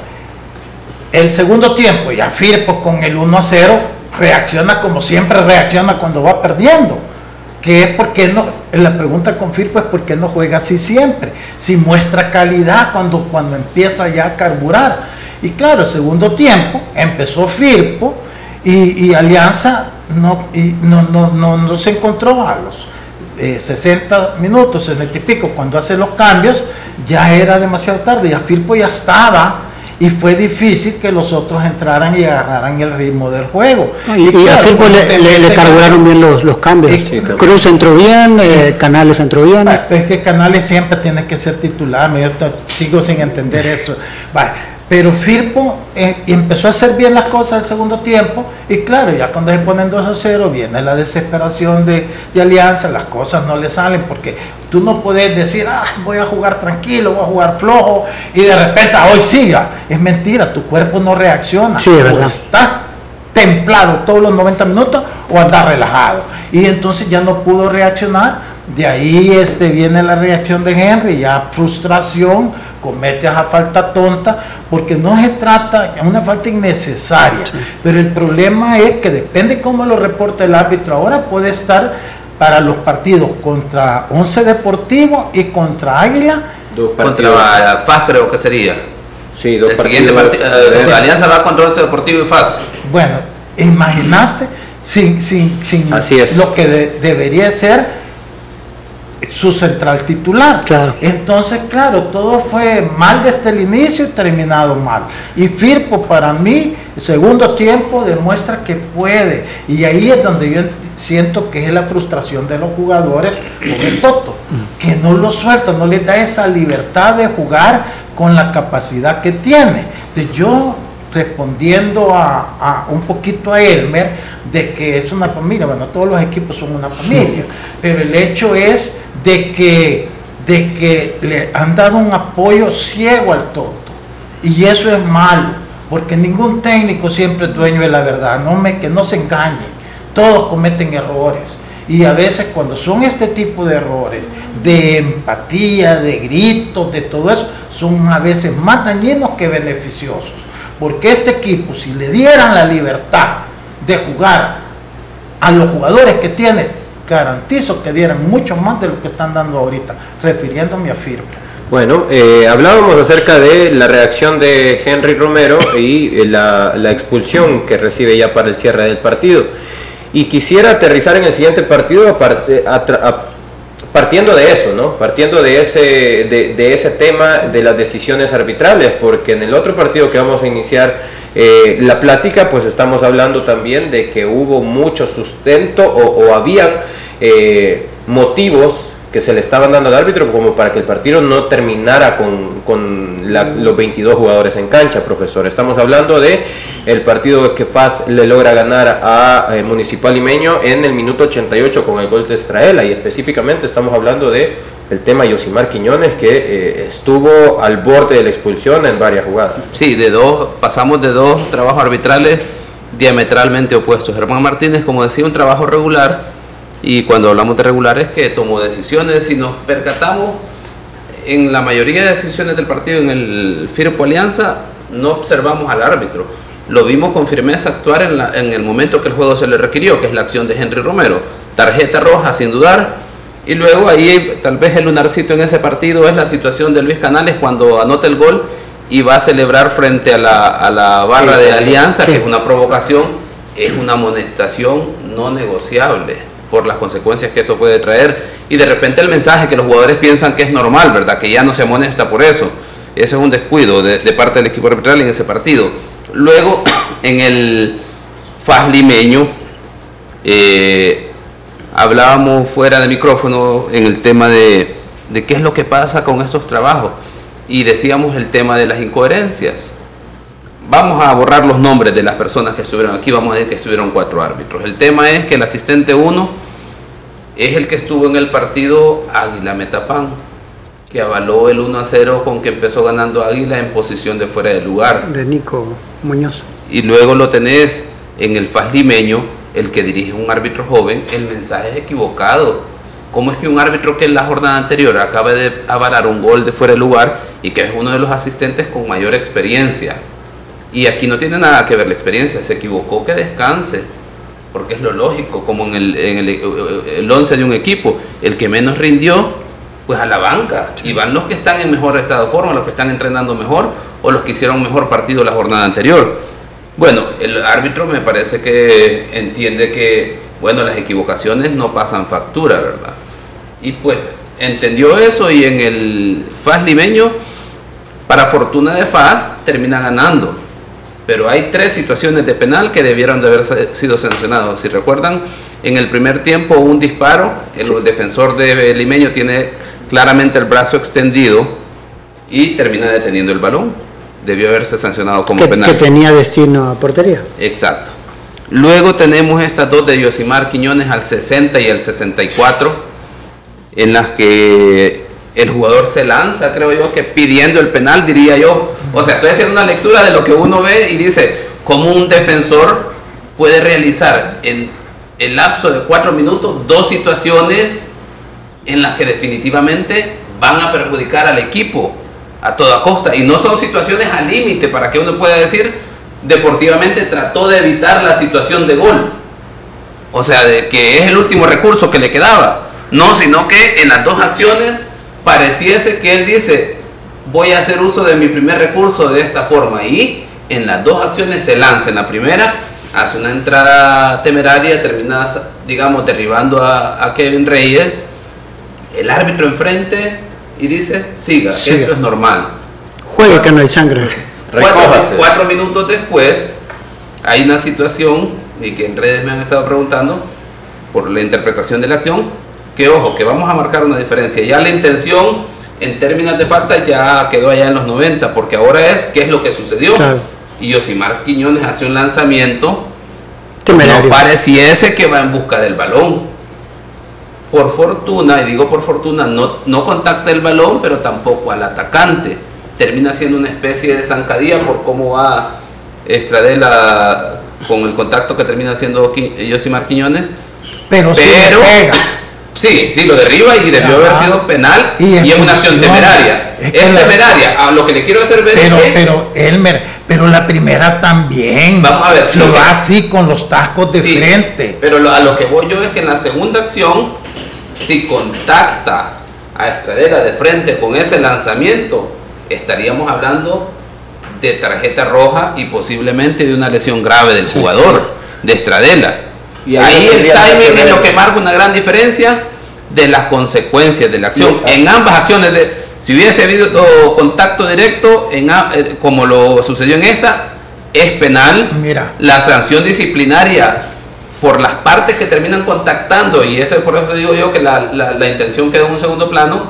el segundo tiempo, ya Firpo con el 1 a 0, reacciona como siempre reacciona cuando va perdiendo. Que es porque no, la pregunta con Firpo es por qué no juega así siempre, si muestra calidad cuando, cuando empieza ya a carburar. Y claro, el segundo tiempo empezó Firpo y, Alianza no, no, no, no, no se encontró a los 60 eh, minutos, en el típico, cuando hace los cambios, ya era demasiado tarde, ya Firpo ya estaba y fue difícil que los otros entraran y agarraran el ritmo del juego. y, a Firpo le, le, carburaron bien los, los cambios. Cruz entró bien, eh, Canales entró bien. Es que Canales siempre tiene que ser titular, yo sigo sin entender eso. Pero Firpo eh, empezó a hacer bien las cosas el segundo tiempo y claro, ya cuando se ponen 2 a 0 viene la desesperación de, Alianza, las cosas no le salen porque tú no puedes decir, ah, voy a jugar tranquilo, voy a jugar flojo y de repente ah, hoy siga. Es mentira, tu cuerpo no reacciona. Sí, verdad. estás templado todos los 90 minutos o andas relajado. Y entonces ya no pudo reaccionar. De ahí este, viene la reacción de Henry, ya frustración, comete esa falta tonta porque no se trata, es una falta innecesaria, pero el problema es que depende cómo lo reporta el árbitro. Ahora puede estar para los partidos contra Once Deportivo y contra Águila. Contra FAS creo que sería. Sí, dos el siguiente partido. Eh, Alianza va contra Once Deportivo y FAS. Bueno, imagínate sin, sin, sin lo que debería ser su central titular. Claro. Entonces, claro, todo fue mal desde el inicio y terminado mal. Y Firpo para mí, el segundo tiempo demuestra que puede. Y ahí es donde yo siento que es la frustración de los jugadores con el Toto, que no lo suelta, no le da esa libertad de jugar con la capacidad que tiene. De yo respondiendo a, un poquito a Elmer de que es una familia, bueno, todos los equipos son una familia, pero el hecho es de que, de que le han dado un apoyo ciego al tonto. Y eso es malo, porque ningún técnico siempre es dueño de la verdad, no me, que no se engañen, todos cometen errores. Y a veces cuando son este tipo de errores, de empatía, de gritos, de todo eso, son a veces más dañinos que beneficiosos. Porque este equipo, si le dieran la libertad de jugar a los jugadores que tiene, garantizo que dieran mucho más de lo que están dando ahorita, refiriéndome a Firpo. Bueno, eh, hablábamos acerca de la reacción de Henry Romero y eh, la, expulsión que recibe ya para el cierre del partido. Y quisiera aterrizar en el siguiente partido partiendo de eso, ¿no? Partiendo de ese, de, ese tema de las decisiones arbitrales, porque en el otro partido que vamos a iniciar eh, la plática, pues estamos hablando también de que hubo mucho sustento o, o habían eh, motivos que se le estaban dando al árbitro como para que el partido no terminara con, con los 22 jugadores en cancha, profesor. Estamos hablando de el partido que FAS le logra ganar a eh, Municipal Limeño en el minuto 88 con el gol de Estraela y específicamente estamos hablando de el tema Yosimar Quiñones que eh, estuvo al borde de la expulsión en varias jugadas. Sí, de dos, pasamos de dos trabajos arbitrales diametralmente opuestos. Germán Martínez, como decía, un trabajo regular y cuando hablamos de regulares que tomó decisiones, si nos percatamos en la mayoría de decisiones del partido en el Firpo Alianza, no observamos al árbitro. Lo vimos con firmeza actuar en, en el momento que el juego se le requirió, que es la acción de Henry Romero. Tarjeta roja sin dudar, y luego ahí tal vez el lunarcito en ese partido es la situación de Luis Canales cuando anota el gol y va a celebrar frente a la, a la barra de Alianza, que es una provocación, es una amonestación no negociable por las consecuencias que esto puede traer. Y de repente el mensaje que los jugadores piensan que es normal, ¿verdad? Que ya no se amonesta por eso. Ese es un descuido de, parte del equipo arbitral en ese partido. Luego, *coughs* en el FAS limeño, eh, hablábamos fuera de micrófono en el tema de, qué es lo que pasa con estos trabajos. y decíamos el tema de las incoherencias. Vamos a borrar los nombres de las personas que estuvieron aquí, vamos a decir que estuvieron cuatro árbitros. El tema es que el asistente 1 es el que estuvo en el partido Águila Metapán, que avaló el 1 a 0 con que empezó ganando Águila en posición de fuera de lugar. De Nico Muñoz. Y luego lo tenés en el FAS limeño, el que dirige un árbitro joven, el mensaje es equivocado. ¿Cómo es que un árbitro que en la jornada anterior acaba de avalar un gol de fuera de lugar y que es uno de los asistentes con mayor experiencia? Y aquí no tiene nada que ver la experiencia, se equivocó que descanse, porque es lo lógico, como en el, en el, el 11 de un equipo, el que menos rindió, pues a la banca, y van los que están en mejor estado de forma, los que están entrenando mejor o los que hicieron mejor partido la jornada anterior. Bueno, el árbitro me parece que entiende que, bueno, las equivocaciones no pasan factura, ¿verdad? Y pues entendió eso y en el FAS limeño, para fortuna de FAS, termina ganando. Pero hay tres situaciones de penal que debieron de haber sido sancionados. Si recuerdan, en el primer tiempo un disparo, el defensor de limeño tiene claramente el brazo extendido y termina deteniendo el balón. Debió haberse sancionado como que, penal. Que tenía destino a portería. Exacto. Luego tenemos estas dos de Yosimar Quiñones al 60 y al 64, en las que el jugador se lanza, creo yo, que pidiendo el penal, diría yo. O sea, estoy haciendo una lectura de lo que uno ve y dice, cómo un defensor puede realizar en el lapso de cuatro minutos dos situaciones en las que definitivamente van a perjudicar al equipo a toda costa. Y no son situaciones al límite para que uno pueda decir, deportivamente trató de evitar la situación de gol. O sea, de que es el último recurso que le quedaba. No, sino que en las dos acciones pareciese que él dice, voy a hacer uso de mi primer recurso de esta forma. Y en las dos acciones se lanza. En la primera hace una entrada temeraria, termina, digamos, derribando a, a Kevin Reyes. El árbitro enfrente y dice, siga, Siga. esto es normal. Juegue que no hay sangre. Cuatro, cuatro minutos después hay una situación y que en redes me han estado preguntando por la interpretación de la acción que ojo que vamos a marcar una diferencia ya la intención en términos de falta ya quedó allá en los 90 porque ahora es qué es lo que sucedió Claro. y Yosimar Quiñones hace un lanzamiento Temerario. no pareciese que va en busca del balón por fortuna, y digo por fortuna, no, no contacta el balón, pero tampoco al atacante. Termina siendo una especie de zancadilla por cómo va Estradela con el contacto que termina haciendo Yosimar Quiñones. Pero, sí Pero- le pega. Sí, sí, lo derriba y debió haber sido penal Y y, es una acción temeraria. Es Es, que la- temeraria. A lo que le quiero hacer ver Pero, es que pero, Elmer, pero la primera también. Vamos a ver, Si lo va así con los tacos de Sí, frente. Pero lo- a lo que voy yo es que en la segunda acción, si contacta a Estradela de frente con ese lanzamiento, estaríamos hablando de tarjeta roja y posiblemente de una lesión grave del jugador, de Estradela. Y ahí ahí el timing es lo que marca una gran diferencia de las consecuencias de la acción. En ambas acciones, de, si hubiese habido contacto directo, en, a- eh, como lo sucedió en esta, es penal. Mira. La sanción disciplinaria por las partes que terminan contactando, y eso por eso digo yo que la, la- la intención queda en un segundo plano,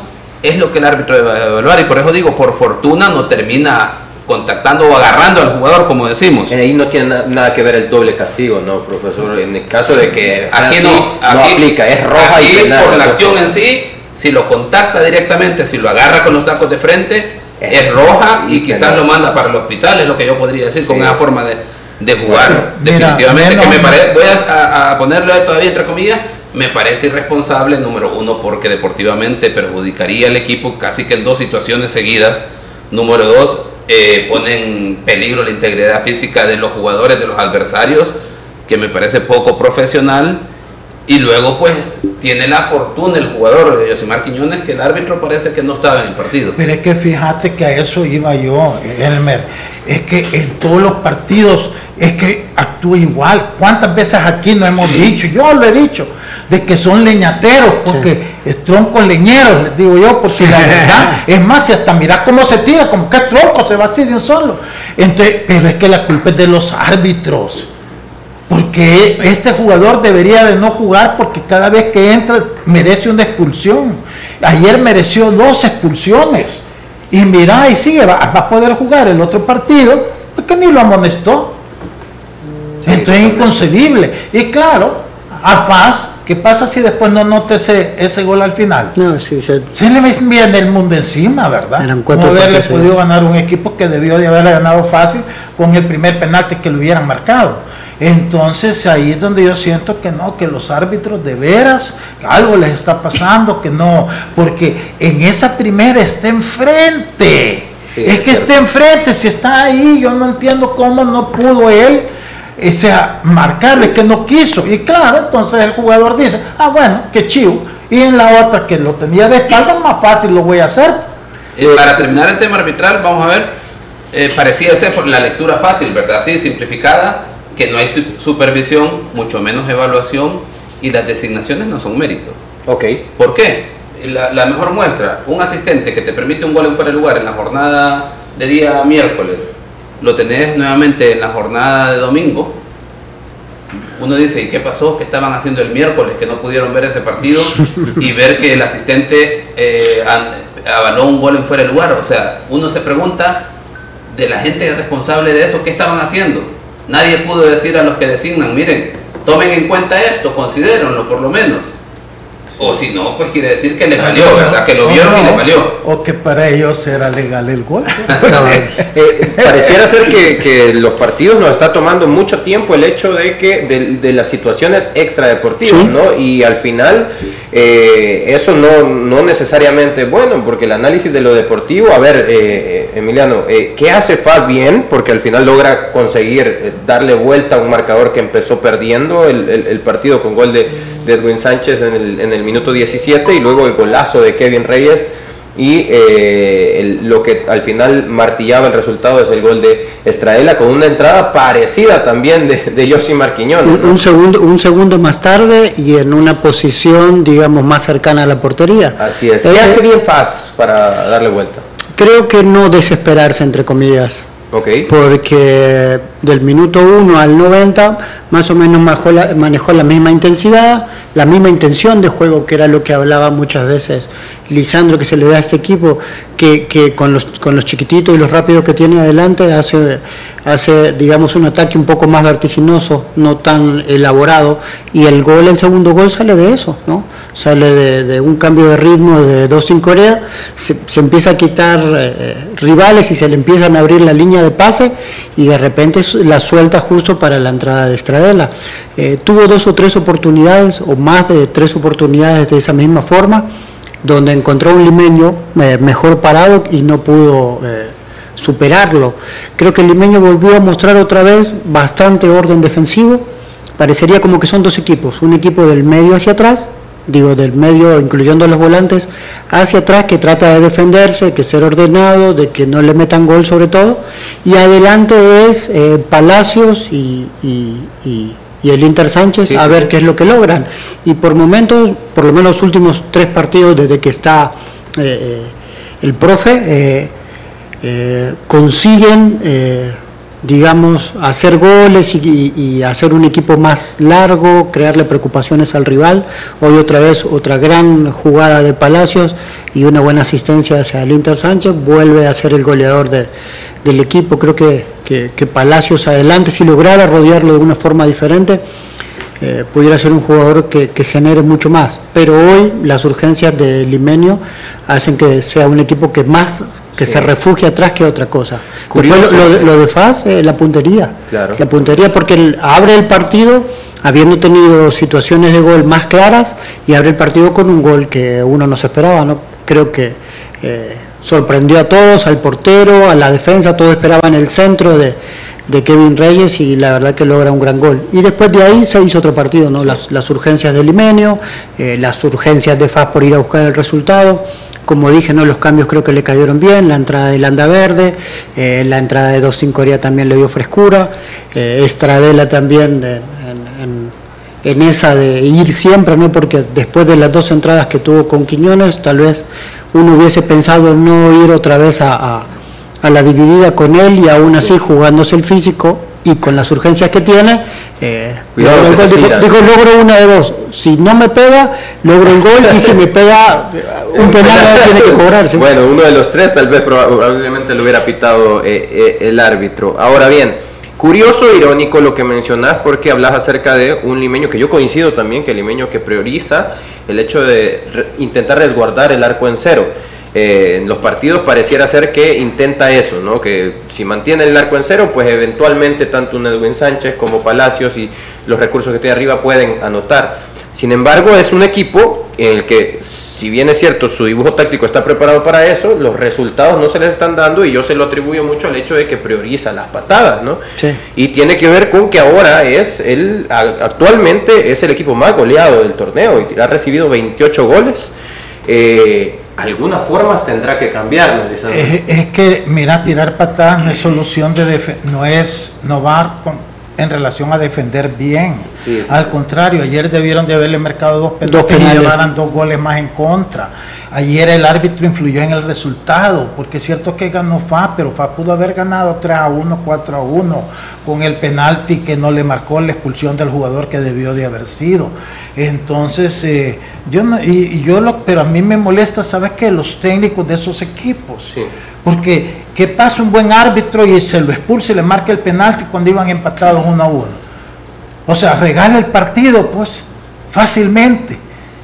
es lo que el árbitro debe evaluar. Y por eso digo, por fortuna no termina contactando o agarrando al jugador, como decimos. Ahí no tiene na- nada que ver el doble castigo, ¿no, profesor? En el caso de que sea Aquí así, no, no aquí- aplica, es roja aquí y penal. por la ¿no? acción en sí, si lo contacta directamente, si lo agarra con los tacos de frente, Es es roja y y quizás penal. lo manda para el hospital, es lo que yo podría decir con esa forma de, de jugar. Definitivamente, que me parece, voy a, a- a ponerlo todavía entre comillas, me parece irresponsable, número uno, porque deportivamente perjudicaría al equipo casi que en dos situaciones seguidas. Número dos, eh, pone en peligro la integridad física de los jugadores, de los adversarios, que me parece poco profesional. Y luego, pues, tiene la fortuna el jugador de Yosimar Quiñones que el árbitro parece que no estaba en el partido. Pero es que fíjate que a eso iba yo, Elmer. Es que en todos los partidos es que actúa igual. ¿Cuántas veces aquí no hemos dicho? Yo lo he dicho, de que son leñateros, porque es troncos leñeros, les digo yo, porque la verdad, *laughs* es más, si hasta mirás cómo se tira, como que tronco se va así de un solo. Entonces, pero es que la culpa es de los árbitros. Porque este jugador debería de no jugar porque cada vez que entra merece una expulsión. Ayer mereció dos expulsiones. Y mira, y sigue, va, va a poder jugar el otro partido, porque ni lo amonestó. Entonces es inconcebible. Y claro, a Faz, ¿qué pasa si después no nota ese, ese gol al final? No, sí, se, Sí le viene el mundo encima, ¿verdad? Eran cuatro no haberle podido ganar un equipo que debió de haberle ganado fácil con el primer penalti que lo hubieran marcado. Entonces ahí es donde yo siento que no, que los árbitros de veras, que algo les está pasando, que no, porque en esa primera está enfrente. Sí, es es que cierto. está enfrente, si está ahí, yo no entiendo cómo no pudo él o sea, marcarle que no quiso. Y claro, entonces el jugador dice, ah, bueno, qué chivo. Y en la otra que lo tenía de espalda, más fácil lo voy a hacer. Eh, para terminar el tema arbitral, vamos a ver, eh, parecía ser por la lectura fácil, ¿verdad? Así, simplificada, que no hay su- supervisión, mucho menos evaluación y las designaciones no son mérito. Ok. ¿Por qué? La, la mejor muestra, un asistente que te permite un gol en fuera de lugar en la jornada de día miércoles, lo tenés nuevamente en la jornada de domingo. Uno dice, ¿y qué pasó? ¿Qué estaban haciendo el miércoles que no pudieron ver ese partido? y ver que el asistente eh, avaló un gol en fuera de lugar. O sea, uno se pregunta de la gente responsable de eso, ¿qué estaban haciendo? Nadie pudo decir a los que designan, miren, tomen en cuenta esto, considérenlo por lo menos. O si no, pues quiere decir que les valió, ¿verdad? Que lo O vieron y no, les valió. O que para ellos era legal el gol. *laughs* Eh, pareciera ser que, que los partidos nos está tomando mucho tiempo el hecho de que de, de las situaciones extradeportivas, Sí. ¿no? Y al final eh, eso no, no necesariamente es bueno, porque el análisis de lo deportivo, a ver, eh, eh, Emiliano, eh, ¿qué hace Faz bien? Porque al final logra conseguir eh, darle vuelta a un marcador que empezó perdiendo el, el- el partido con gol de, de Edwin Sánchez en el, en el minuto 17 y luego el golazo de Kevin Reyes y eh, el- lo que al final martillaba el resultado es el gol de Estraela con una entrada parecida también de, de Yossi Marquiñón. un, un segundo, un segundo más tarde y en una posición, digamos, más cercana a la portería. Así es. Eh, ¿Qué hace bien para darle vuelta? Creo que no desesperarse, entre comillas. Ok. Porque del minuto 1 al 90 más o menos manejó la, misma intensidad, la misma intención de juego, que era lo que hablaba muchas veces Lisandro, que se le da a este equipo, que, que con, los, con los chiquititos y los rápidos que tiene adelante hace, hace, digamos, un ataque un poco más vertiginoso, no tan elaborado, y el gol, el segundo gol sale de eso, ¿no? Sale de, un cambio de ritmo de Dustin Corea, se, empieza a quitar eh, rivales y se le empiezan a abrir la línea de pase y de repente la suelta justo para la entrada de Estradela. Eh, tuvo dos o tres oportunidades o más de tres oportunidades de esa misma forma, donde encontró un limeño eh, mejor parado y no pudo eh, superarlo. Creo que el limeño volvió a mostrar otra vez bastante orden defensivo. Parecería como que son dos equipos, un equipo del medio hacia atrás, digo del medio incluyendo los volantes, hacia atrás que trata de defenderse, que ser ordenado, de que no le metan gol sobre todo, y adelante es eh, Palacios y, y- y- y el Inter Sánchez Sí, a ver sí. qué es lo que logran. Y por momentos, por lo menos los últimos tres partidos desde que está eh, eh, el profe, eh, consiguen, digamos, hacer goles y, y- hacer un equipo más largo, crearle preocupaciones al rival. Hoy otra vez otra gran jugada de Palacios y una buena asistencia hacia el Inter Sánchez, vuelve a ser el goleador de- del equipo. Creo que, que- que Palacios adelante, si lograra rodearlo de una forma diferente, eh, pudiera ser un jugador que, que genere mucho más. Pero hoy las urgencias de Limenio hacen que sea un equipo que más que Sí. se refugie atrás que otra cosa. Curioso. Después lo, lo de- lo de Faz, eh, la puntería. Claro. La puntería porque abre el partido habiendo tenido situaciones de gol más claras y abre el partido con un gol que uno no se esperaba. ¿no? Creo que eh, sorprendió a todos, al portero, a la defensa, todos esperaban el centro de, de Kevin Reyes y la verdad que logra un gran gol. Y después de ahí se hizo otro partido, ¿no? las, las urgencias de Limenio, eh, las urgencias de Faz por ir a buscar el resultado. Como dije, ¿no? los cambios creo que le cayeron bien, la entrada de Landa Verde, eh, la entrada de Dustin Corea también le dio frescura, eh, Estradela también en, en- en- en esa de ir siempre, ¿no? porque después de las dos entradas que tuvo con Quiñones, tal vez uno hubiese pensado no ir otra vez a, a- a la dividida con él y aún así jugándose el físico y con las urgencias que tiene, Eh, dijo, logro una de dos. Si no me pega, logro el gol y si me pega *laughs* un penal tiene que cobrarse. Bueno, uno de los tres tal vez probablemente lo hubiera pitado eh, eh, el árbitro. Ahora bien, curioso, irónico lo que mencionás porque hablas acerca de un limeño que yo coincido también, que el limeño que prioriza el hecho de intentar resguardar el arco en cero. Eh, en los partidos pareciera ser que intenta eso, ¿no? que si mantiene el arco en cero, pues eventualmente tanto un Edwin Sánchez como Palacios y los recursos que tiene arriba pueden anotar. Sin embargo, es un equipo en el que, si bien es cierto, su dibujo táctico está preparado para eso, los resultados no se les están dando y yo se lo atribuyo mucho al hecho de que prioriza las patadas, ¿no? Y tiene que ver con que ahora es el, actualmente es el equipo más goleado del torneo y ha recibido 28 goles. Eh, algunas formas tendrá que cambiar, es, es, que, mira, tirar patadas no es solución de no es, no va en relación a defender bien. Al contrario, ayer debieron de haberle marcado dos penales y llevaran dos goles más en contra. Ayer el árbitro influyó en el resultado, porque es cierto que ganó FA, pero FA pudo haber ganado 3 a 1, 4 a 1, con el penalti que no le marcó la expulsión del jugador que debió de haber sido. Entonces, eh, yo no, y, yo lo, pero a mí me molesta, ¿sabes qué? Los técnicos de esos equipos. Porque, ¿qué pasa un buen árbitro y se lo expulsa y le marca el penalti cuando iban empatados uno a uno? O sea, regala el partido, pues, fácilmente.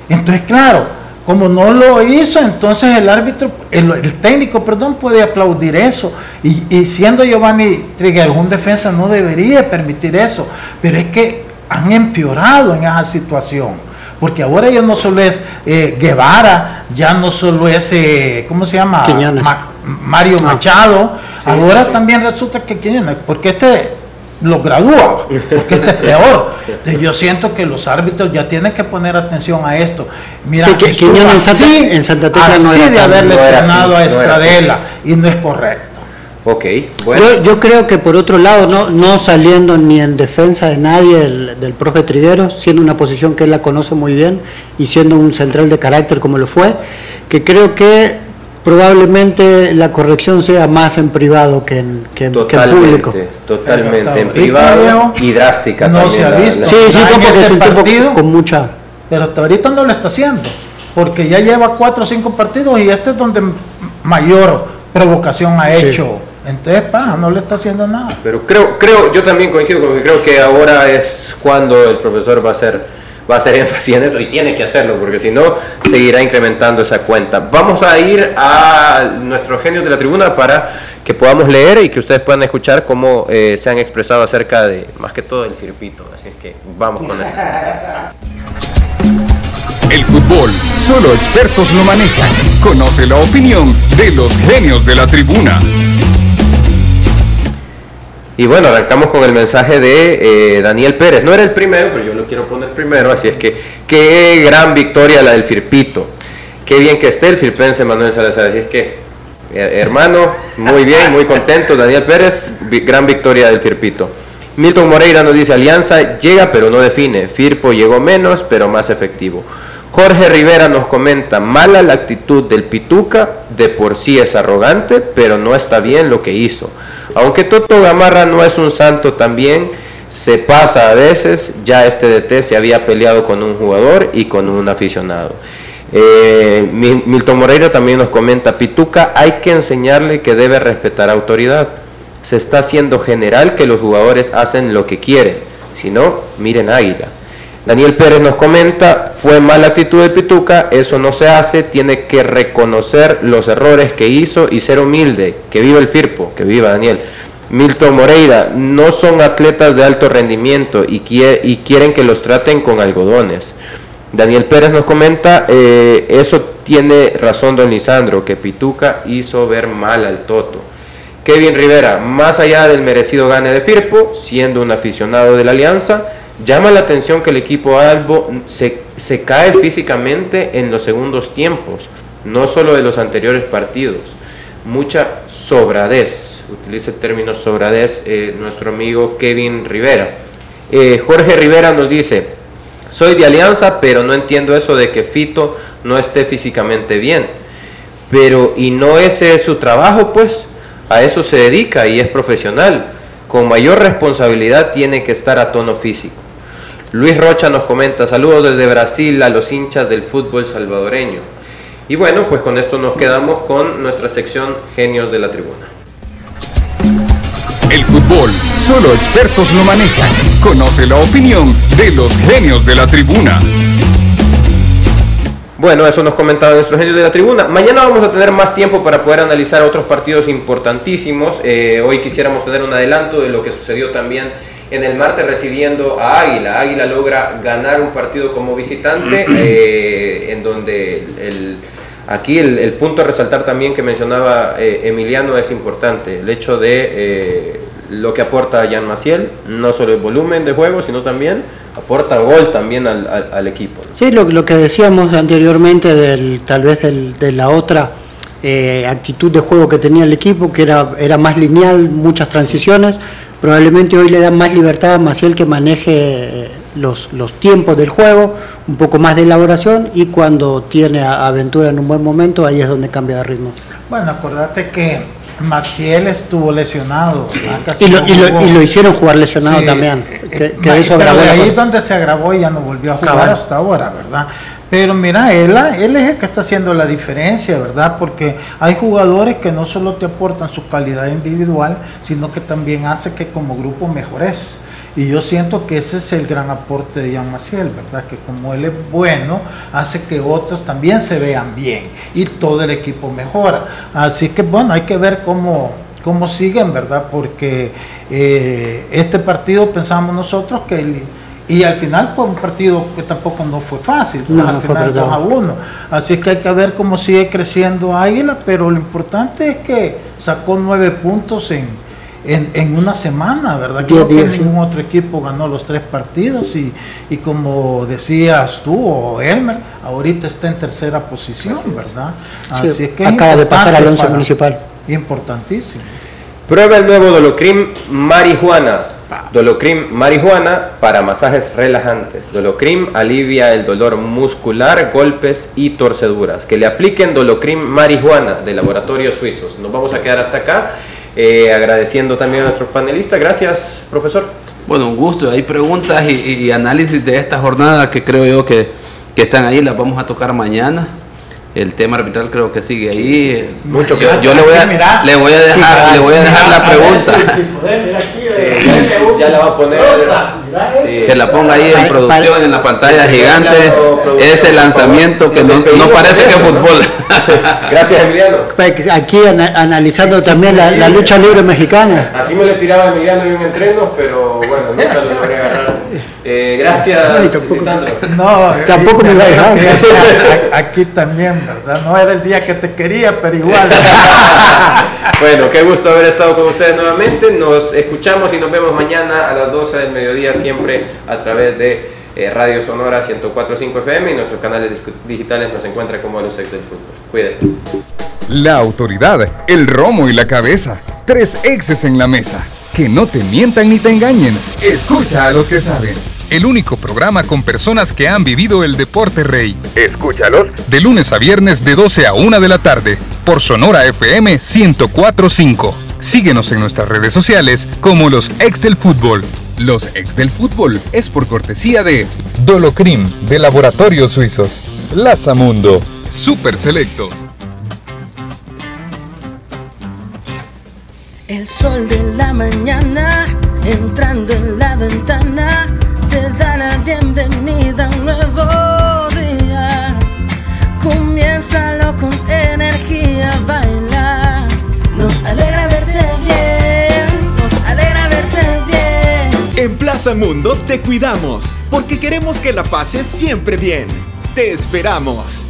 Entonces, claro, como no lo hizo, entonces el árbitro, el, técnico, perdón, puede aplaudir eso. Y, y siendo Giovanni Trigueros un defensa, no debería permitir eso. Pero es que han empeorado en esa situación. Porque ahora ya no solo es eh, Guevara, ya no solo es, eh, ¿cómo se llama? Mario ah. Machado. ahora también resulta que Quiñones, porque este lo gradúa, porque este es peor. yo siento que los árbitros ya tienen que poner atención a esto. Mira, que Quiñones en Santa, en Santa Tecla no de haberle no a Estradela y no es correcto. Ok, bueno. Yo, creo que por otro lado, no, no saliendo ni en defensa de nadie del, profe Triguero, siendo una posición que él la conoce muy bien y siendo un central de carácter como lo fue, que creo que probablemente la corrección sea más en privado que en, que, en público. Totalmente, en privado y drástica. No se ha visto. Sí, sí, porque es un partido, con mucha. Pero hasta ahorita no lo está haciendo, porque ya lleva cuatro o cinco partidos y este es donde mayor provocación ha hecho. Entonces, pa, no le está haciendo nada. Pero creo, creo, yo también coincido con que creo que ahora es cuando el profesor va a hacer va a hacer énfasis en esto y tiene que hacerlo porque si no seguirá incrementando esa cuenta. Vamos a ir a nuestros genios de la tribuna para que podamos leer y que ustedes puedan escuchar cómo eh, se han expresado acerca de más que todo el firpito. Así que vamos con esto. El fútbol, solo expertos lo manejan. Conoce la opinión de los genios de la tribuna. Y bueno, arrancamos con el mensaje de eh, Daniel Pérez. No era el primero, pero yo lo quiero poner primero, así es que qué gran victoria la del Firpito. Qué bien que esté el firpense Manuel Salazar. Así es que, eh, hermano, muy bien, muy contento. Daniel Pérez, gran victoria del Firpito. Milton Moreira nos dice, Alianza llega pero no define. Firpo llegó menos pero más efectivo. Jorge Rivera nos comenta, mala la actitud del Pituca, de por sí es arrogante, pero no está bien lo que hizo. Aunque Toto Gamarra no es un santo también, se pasa a veces, ya este DT se había peleado con un jugador y con un aficionado. Eh, Milton Moreira también nos comenta, Pituca hay que enseñarle que debe respetar autoridad. Se está haciendo general que los jugadores hacen lo que quieren, si no, miren Águila. Daniel Pérez nos comenta, fue mala actitud de Pituca, eso no se hace, tiene que reconocer los errores que hizo y ser humilde, que viva el Firpo, que viva Daniel. Milton Moreira, no son atletas de alto rendimiento y, quieren que los traten con algodones. Daniel Pérez nos comenta, eh, eso tiene razón don Lisandro, que Pituca hizo ver mal al Toto. Kevin Rivera, más allá del merecido gane de Firpo, siendo un aficionado de la Alianza, Llama la atención que el equipo Albo se, se cae físicamente en los segundos tiempos, no solo de los anteriores partidos. Mucha sobradez, utiliza el término sobradez eh, nuestro amigo Kevin Rivera. Eh, Jorge Rivera nos dice, soy de Alianza, pero no entiendo eso de que Fito no esté físicamente bien. Pero, ¿y no ese es su trabajo? Pues a eso se dedica y es profesional con mayor responsabilidad tiene que estar a tono físico. Luis Rocha nos comenta, saludos desde Brasil a los hinchas del fútbol salvadoreño. Y bueno, pues con esto nos quedamos con nuestra sección Genios de la Tribuna. El fútbol, solo expertos lo manejan. Conoce la opinión de los genios de la tribuna. Bueno, eso nos comentaba nuestro genio de la tribuna. Mañana vamos a tener más tiempo para poder analizar otros partidos importantísimos. Eh, hoy quisiéramos tener un adelanto de lo que sucedió también en el martes recibiendo a Águila. Águila logra ganar un partido como visitante, *clears throat* eh, en donde el, aquí el, punto a resaltar también que mencionaba eh, Emiliano es importante, el hecho de lo que aporta Jan Maciel, no solo el volumen de juego, sino también aporta gol también al, equipo. Sí, lo, que decíamos anteriormente del tal vez de la otra eh, actitud de juego que tenía el equipo, que era, era más lineal, muchas transiciones, probablemente hoy le dan más libertad a Maciel que maneje eh, los, los tiempos del juego, un poco más de elaboración y cuando tiene aventura en un buen momento, ahí es donde cambia de ritmo. Bueno, acordate que Maciel estuvo lesionado. Y lo, y, lo, hicieron jugar lesionado también. Que, eso ahí donde se agravó y ya no volvió a jugar hasta ahora, ¿verdad? Pero mira, él, es el que está haciendo la diferencia, ¿verdad? Porque hay jugadores que no solo te aportan su calidad individual, sino que también hace que como grupo mejores. Y yo siento que ese es el gran aporte de Jean Maciel, ¿verdad? Que como él es bueno, hace que otros también se vean bien y todo el equipo mejora. Así que bueno, hay que ver cómo, cómo siguen, ¿verdad? Porque eh, este partido pensamos nosotros que... y al final fue un partido que tampoco no fue fácil, no, al final 2 a 1. Así que hay que ver cómo sigue creciendo Águila, pero lo importante es que sacó nueve puntos en, en, una semana, ¿verdad? Creo que ningún otro equipo ganó los tres partidos y, y como decías tú o Elmer, ahorita está en tercera posición, ¿verdad? Así que acaba de pasar al once municipal. Importantísimo. Prueba el nuevo Dolocrim marihuana. Dolocrim marihuana para masajes relajantes. Dolocrim alivia el dolor muscular, golpes y torceduras. Que le apliquen Dolocrim marihuana de laboratorios suizos. Nos vamos a quedar hasta acá. Eh, agradeciendo también a nuestros panelistas. Gracias, profesor. Bueno, un gusto. Hay preguntas y, análisis de esta jornada que creo yo que, que, están ahí, las vamos a tocar mañana. El tema arbitral creo que sigue ahí. Mucho yo, yo le, voy a, *laughs* le voy a dejar, le voy a dejar la pregunta. *laughs* ya la va a poner que la ponga ahí en producción, en la pantalla gigante. Ese lanzamiento que no, no parece que es fútbol. *laughs* Gracias, Emiliano. Aquí analizando también la, lucha libre mexicana. Así me le tiraba Emiliano en un entreno, pero bueno, nunca lo logré agarrar. Eh, gracias, tampoco, No, *laughs* tampoco me va a dejar. Aquí también, ¿verdad? No era el día que te quería, pero igual. bueno, qué gusto haber estado con ustedes nuevamente. Nos escuchamos y nos vemos mañana a las 12 del mediodía, siempre a través de eh, Radio Sonora 104.5 FM y nuestros canales digitales nos encuentra como los ex del fútbol. Cuídense. La autoridad, el romo y la cabeza. Tres exes en la mesa. Que no te mientan ni te engañen. Escucha a los que saben. El único programa con personas que han vivido el deporte rey. Escúchalos. De lunes a viernes de 12 a 1 de la tarde. Por Sonora FM 1045. Síguenos en nuestras redes sociales como los ex del fútbol. Los ex del fútbol es por cortesía de Dolocrim de Laboratorios Suizos. Lazamundo. Super Selecto. El sol de Mundo te cuidamos porque queremos que la pases siempre bien. Te esperamos.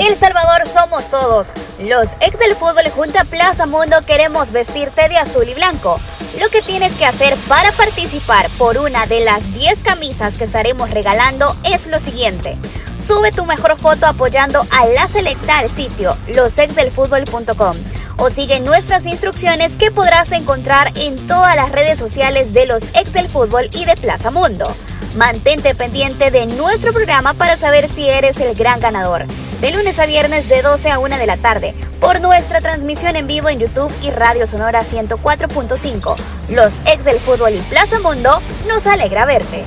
El Salvador somos todos. Los ex del fútbol junto a Plaza Mundo queremos vestirte de azul y blanco. Lo que tienes que hacer para participar por una de las 10 camisas que estaremos regalando es lo siguiente. Sube tu mejor foto apoyando a la selecta al sitio losexdelfutbol.com o sigue nuestras instrucciones que podrás encontrar en todas las redes sociales de los ex del fútbol y de Plaza Mundo. Mantente pendiente de nuestro programa para saber si eres el gran ganador. De lunes a viernes de 12 a 1 de la tarde, por nuestra transmisión en vivo en YouTube y Radio Sonora 104.5. Los ex del fútbol y Plaza Mundo, nos alegra verte.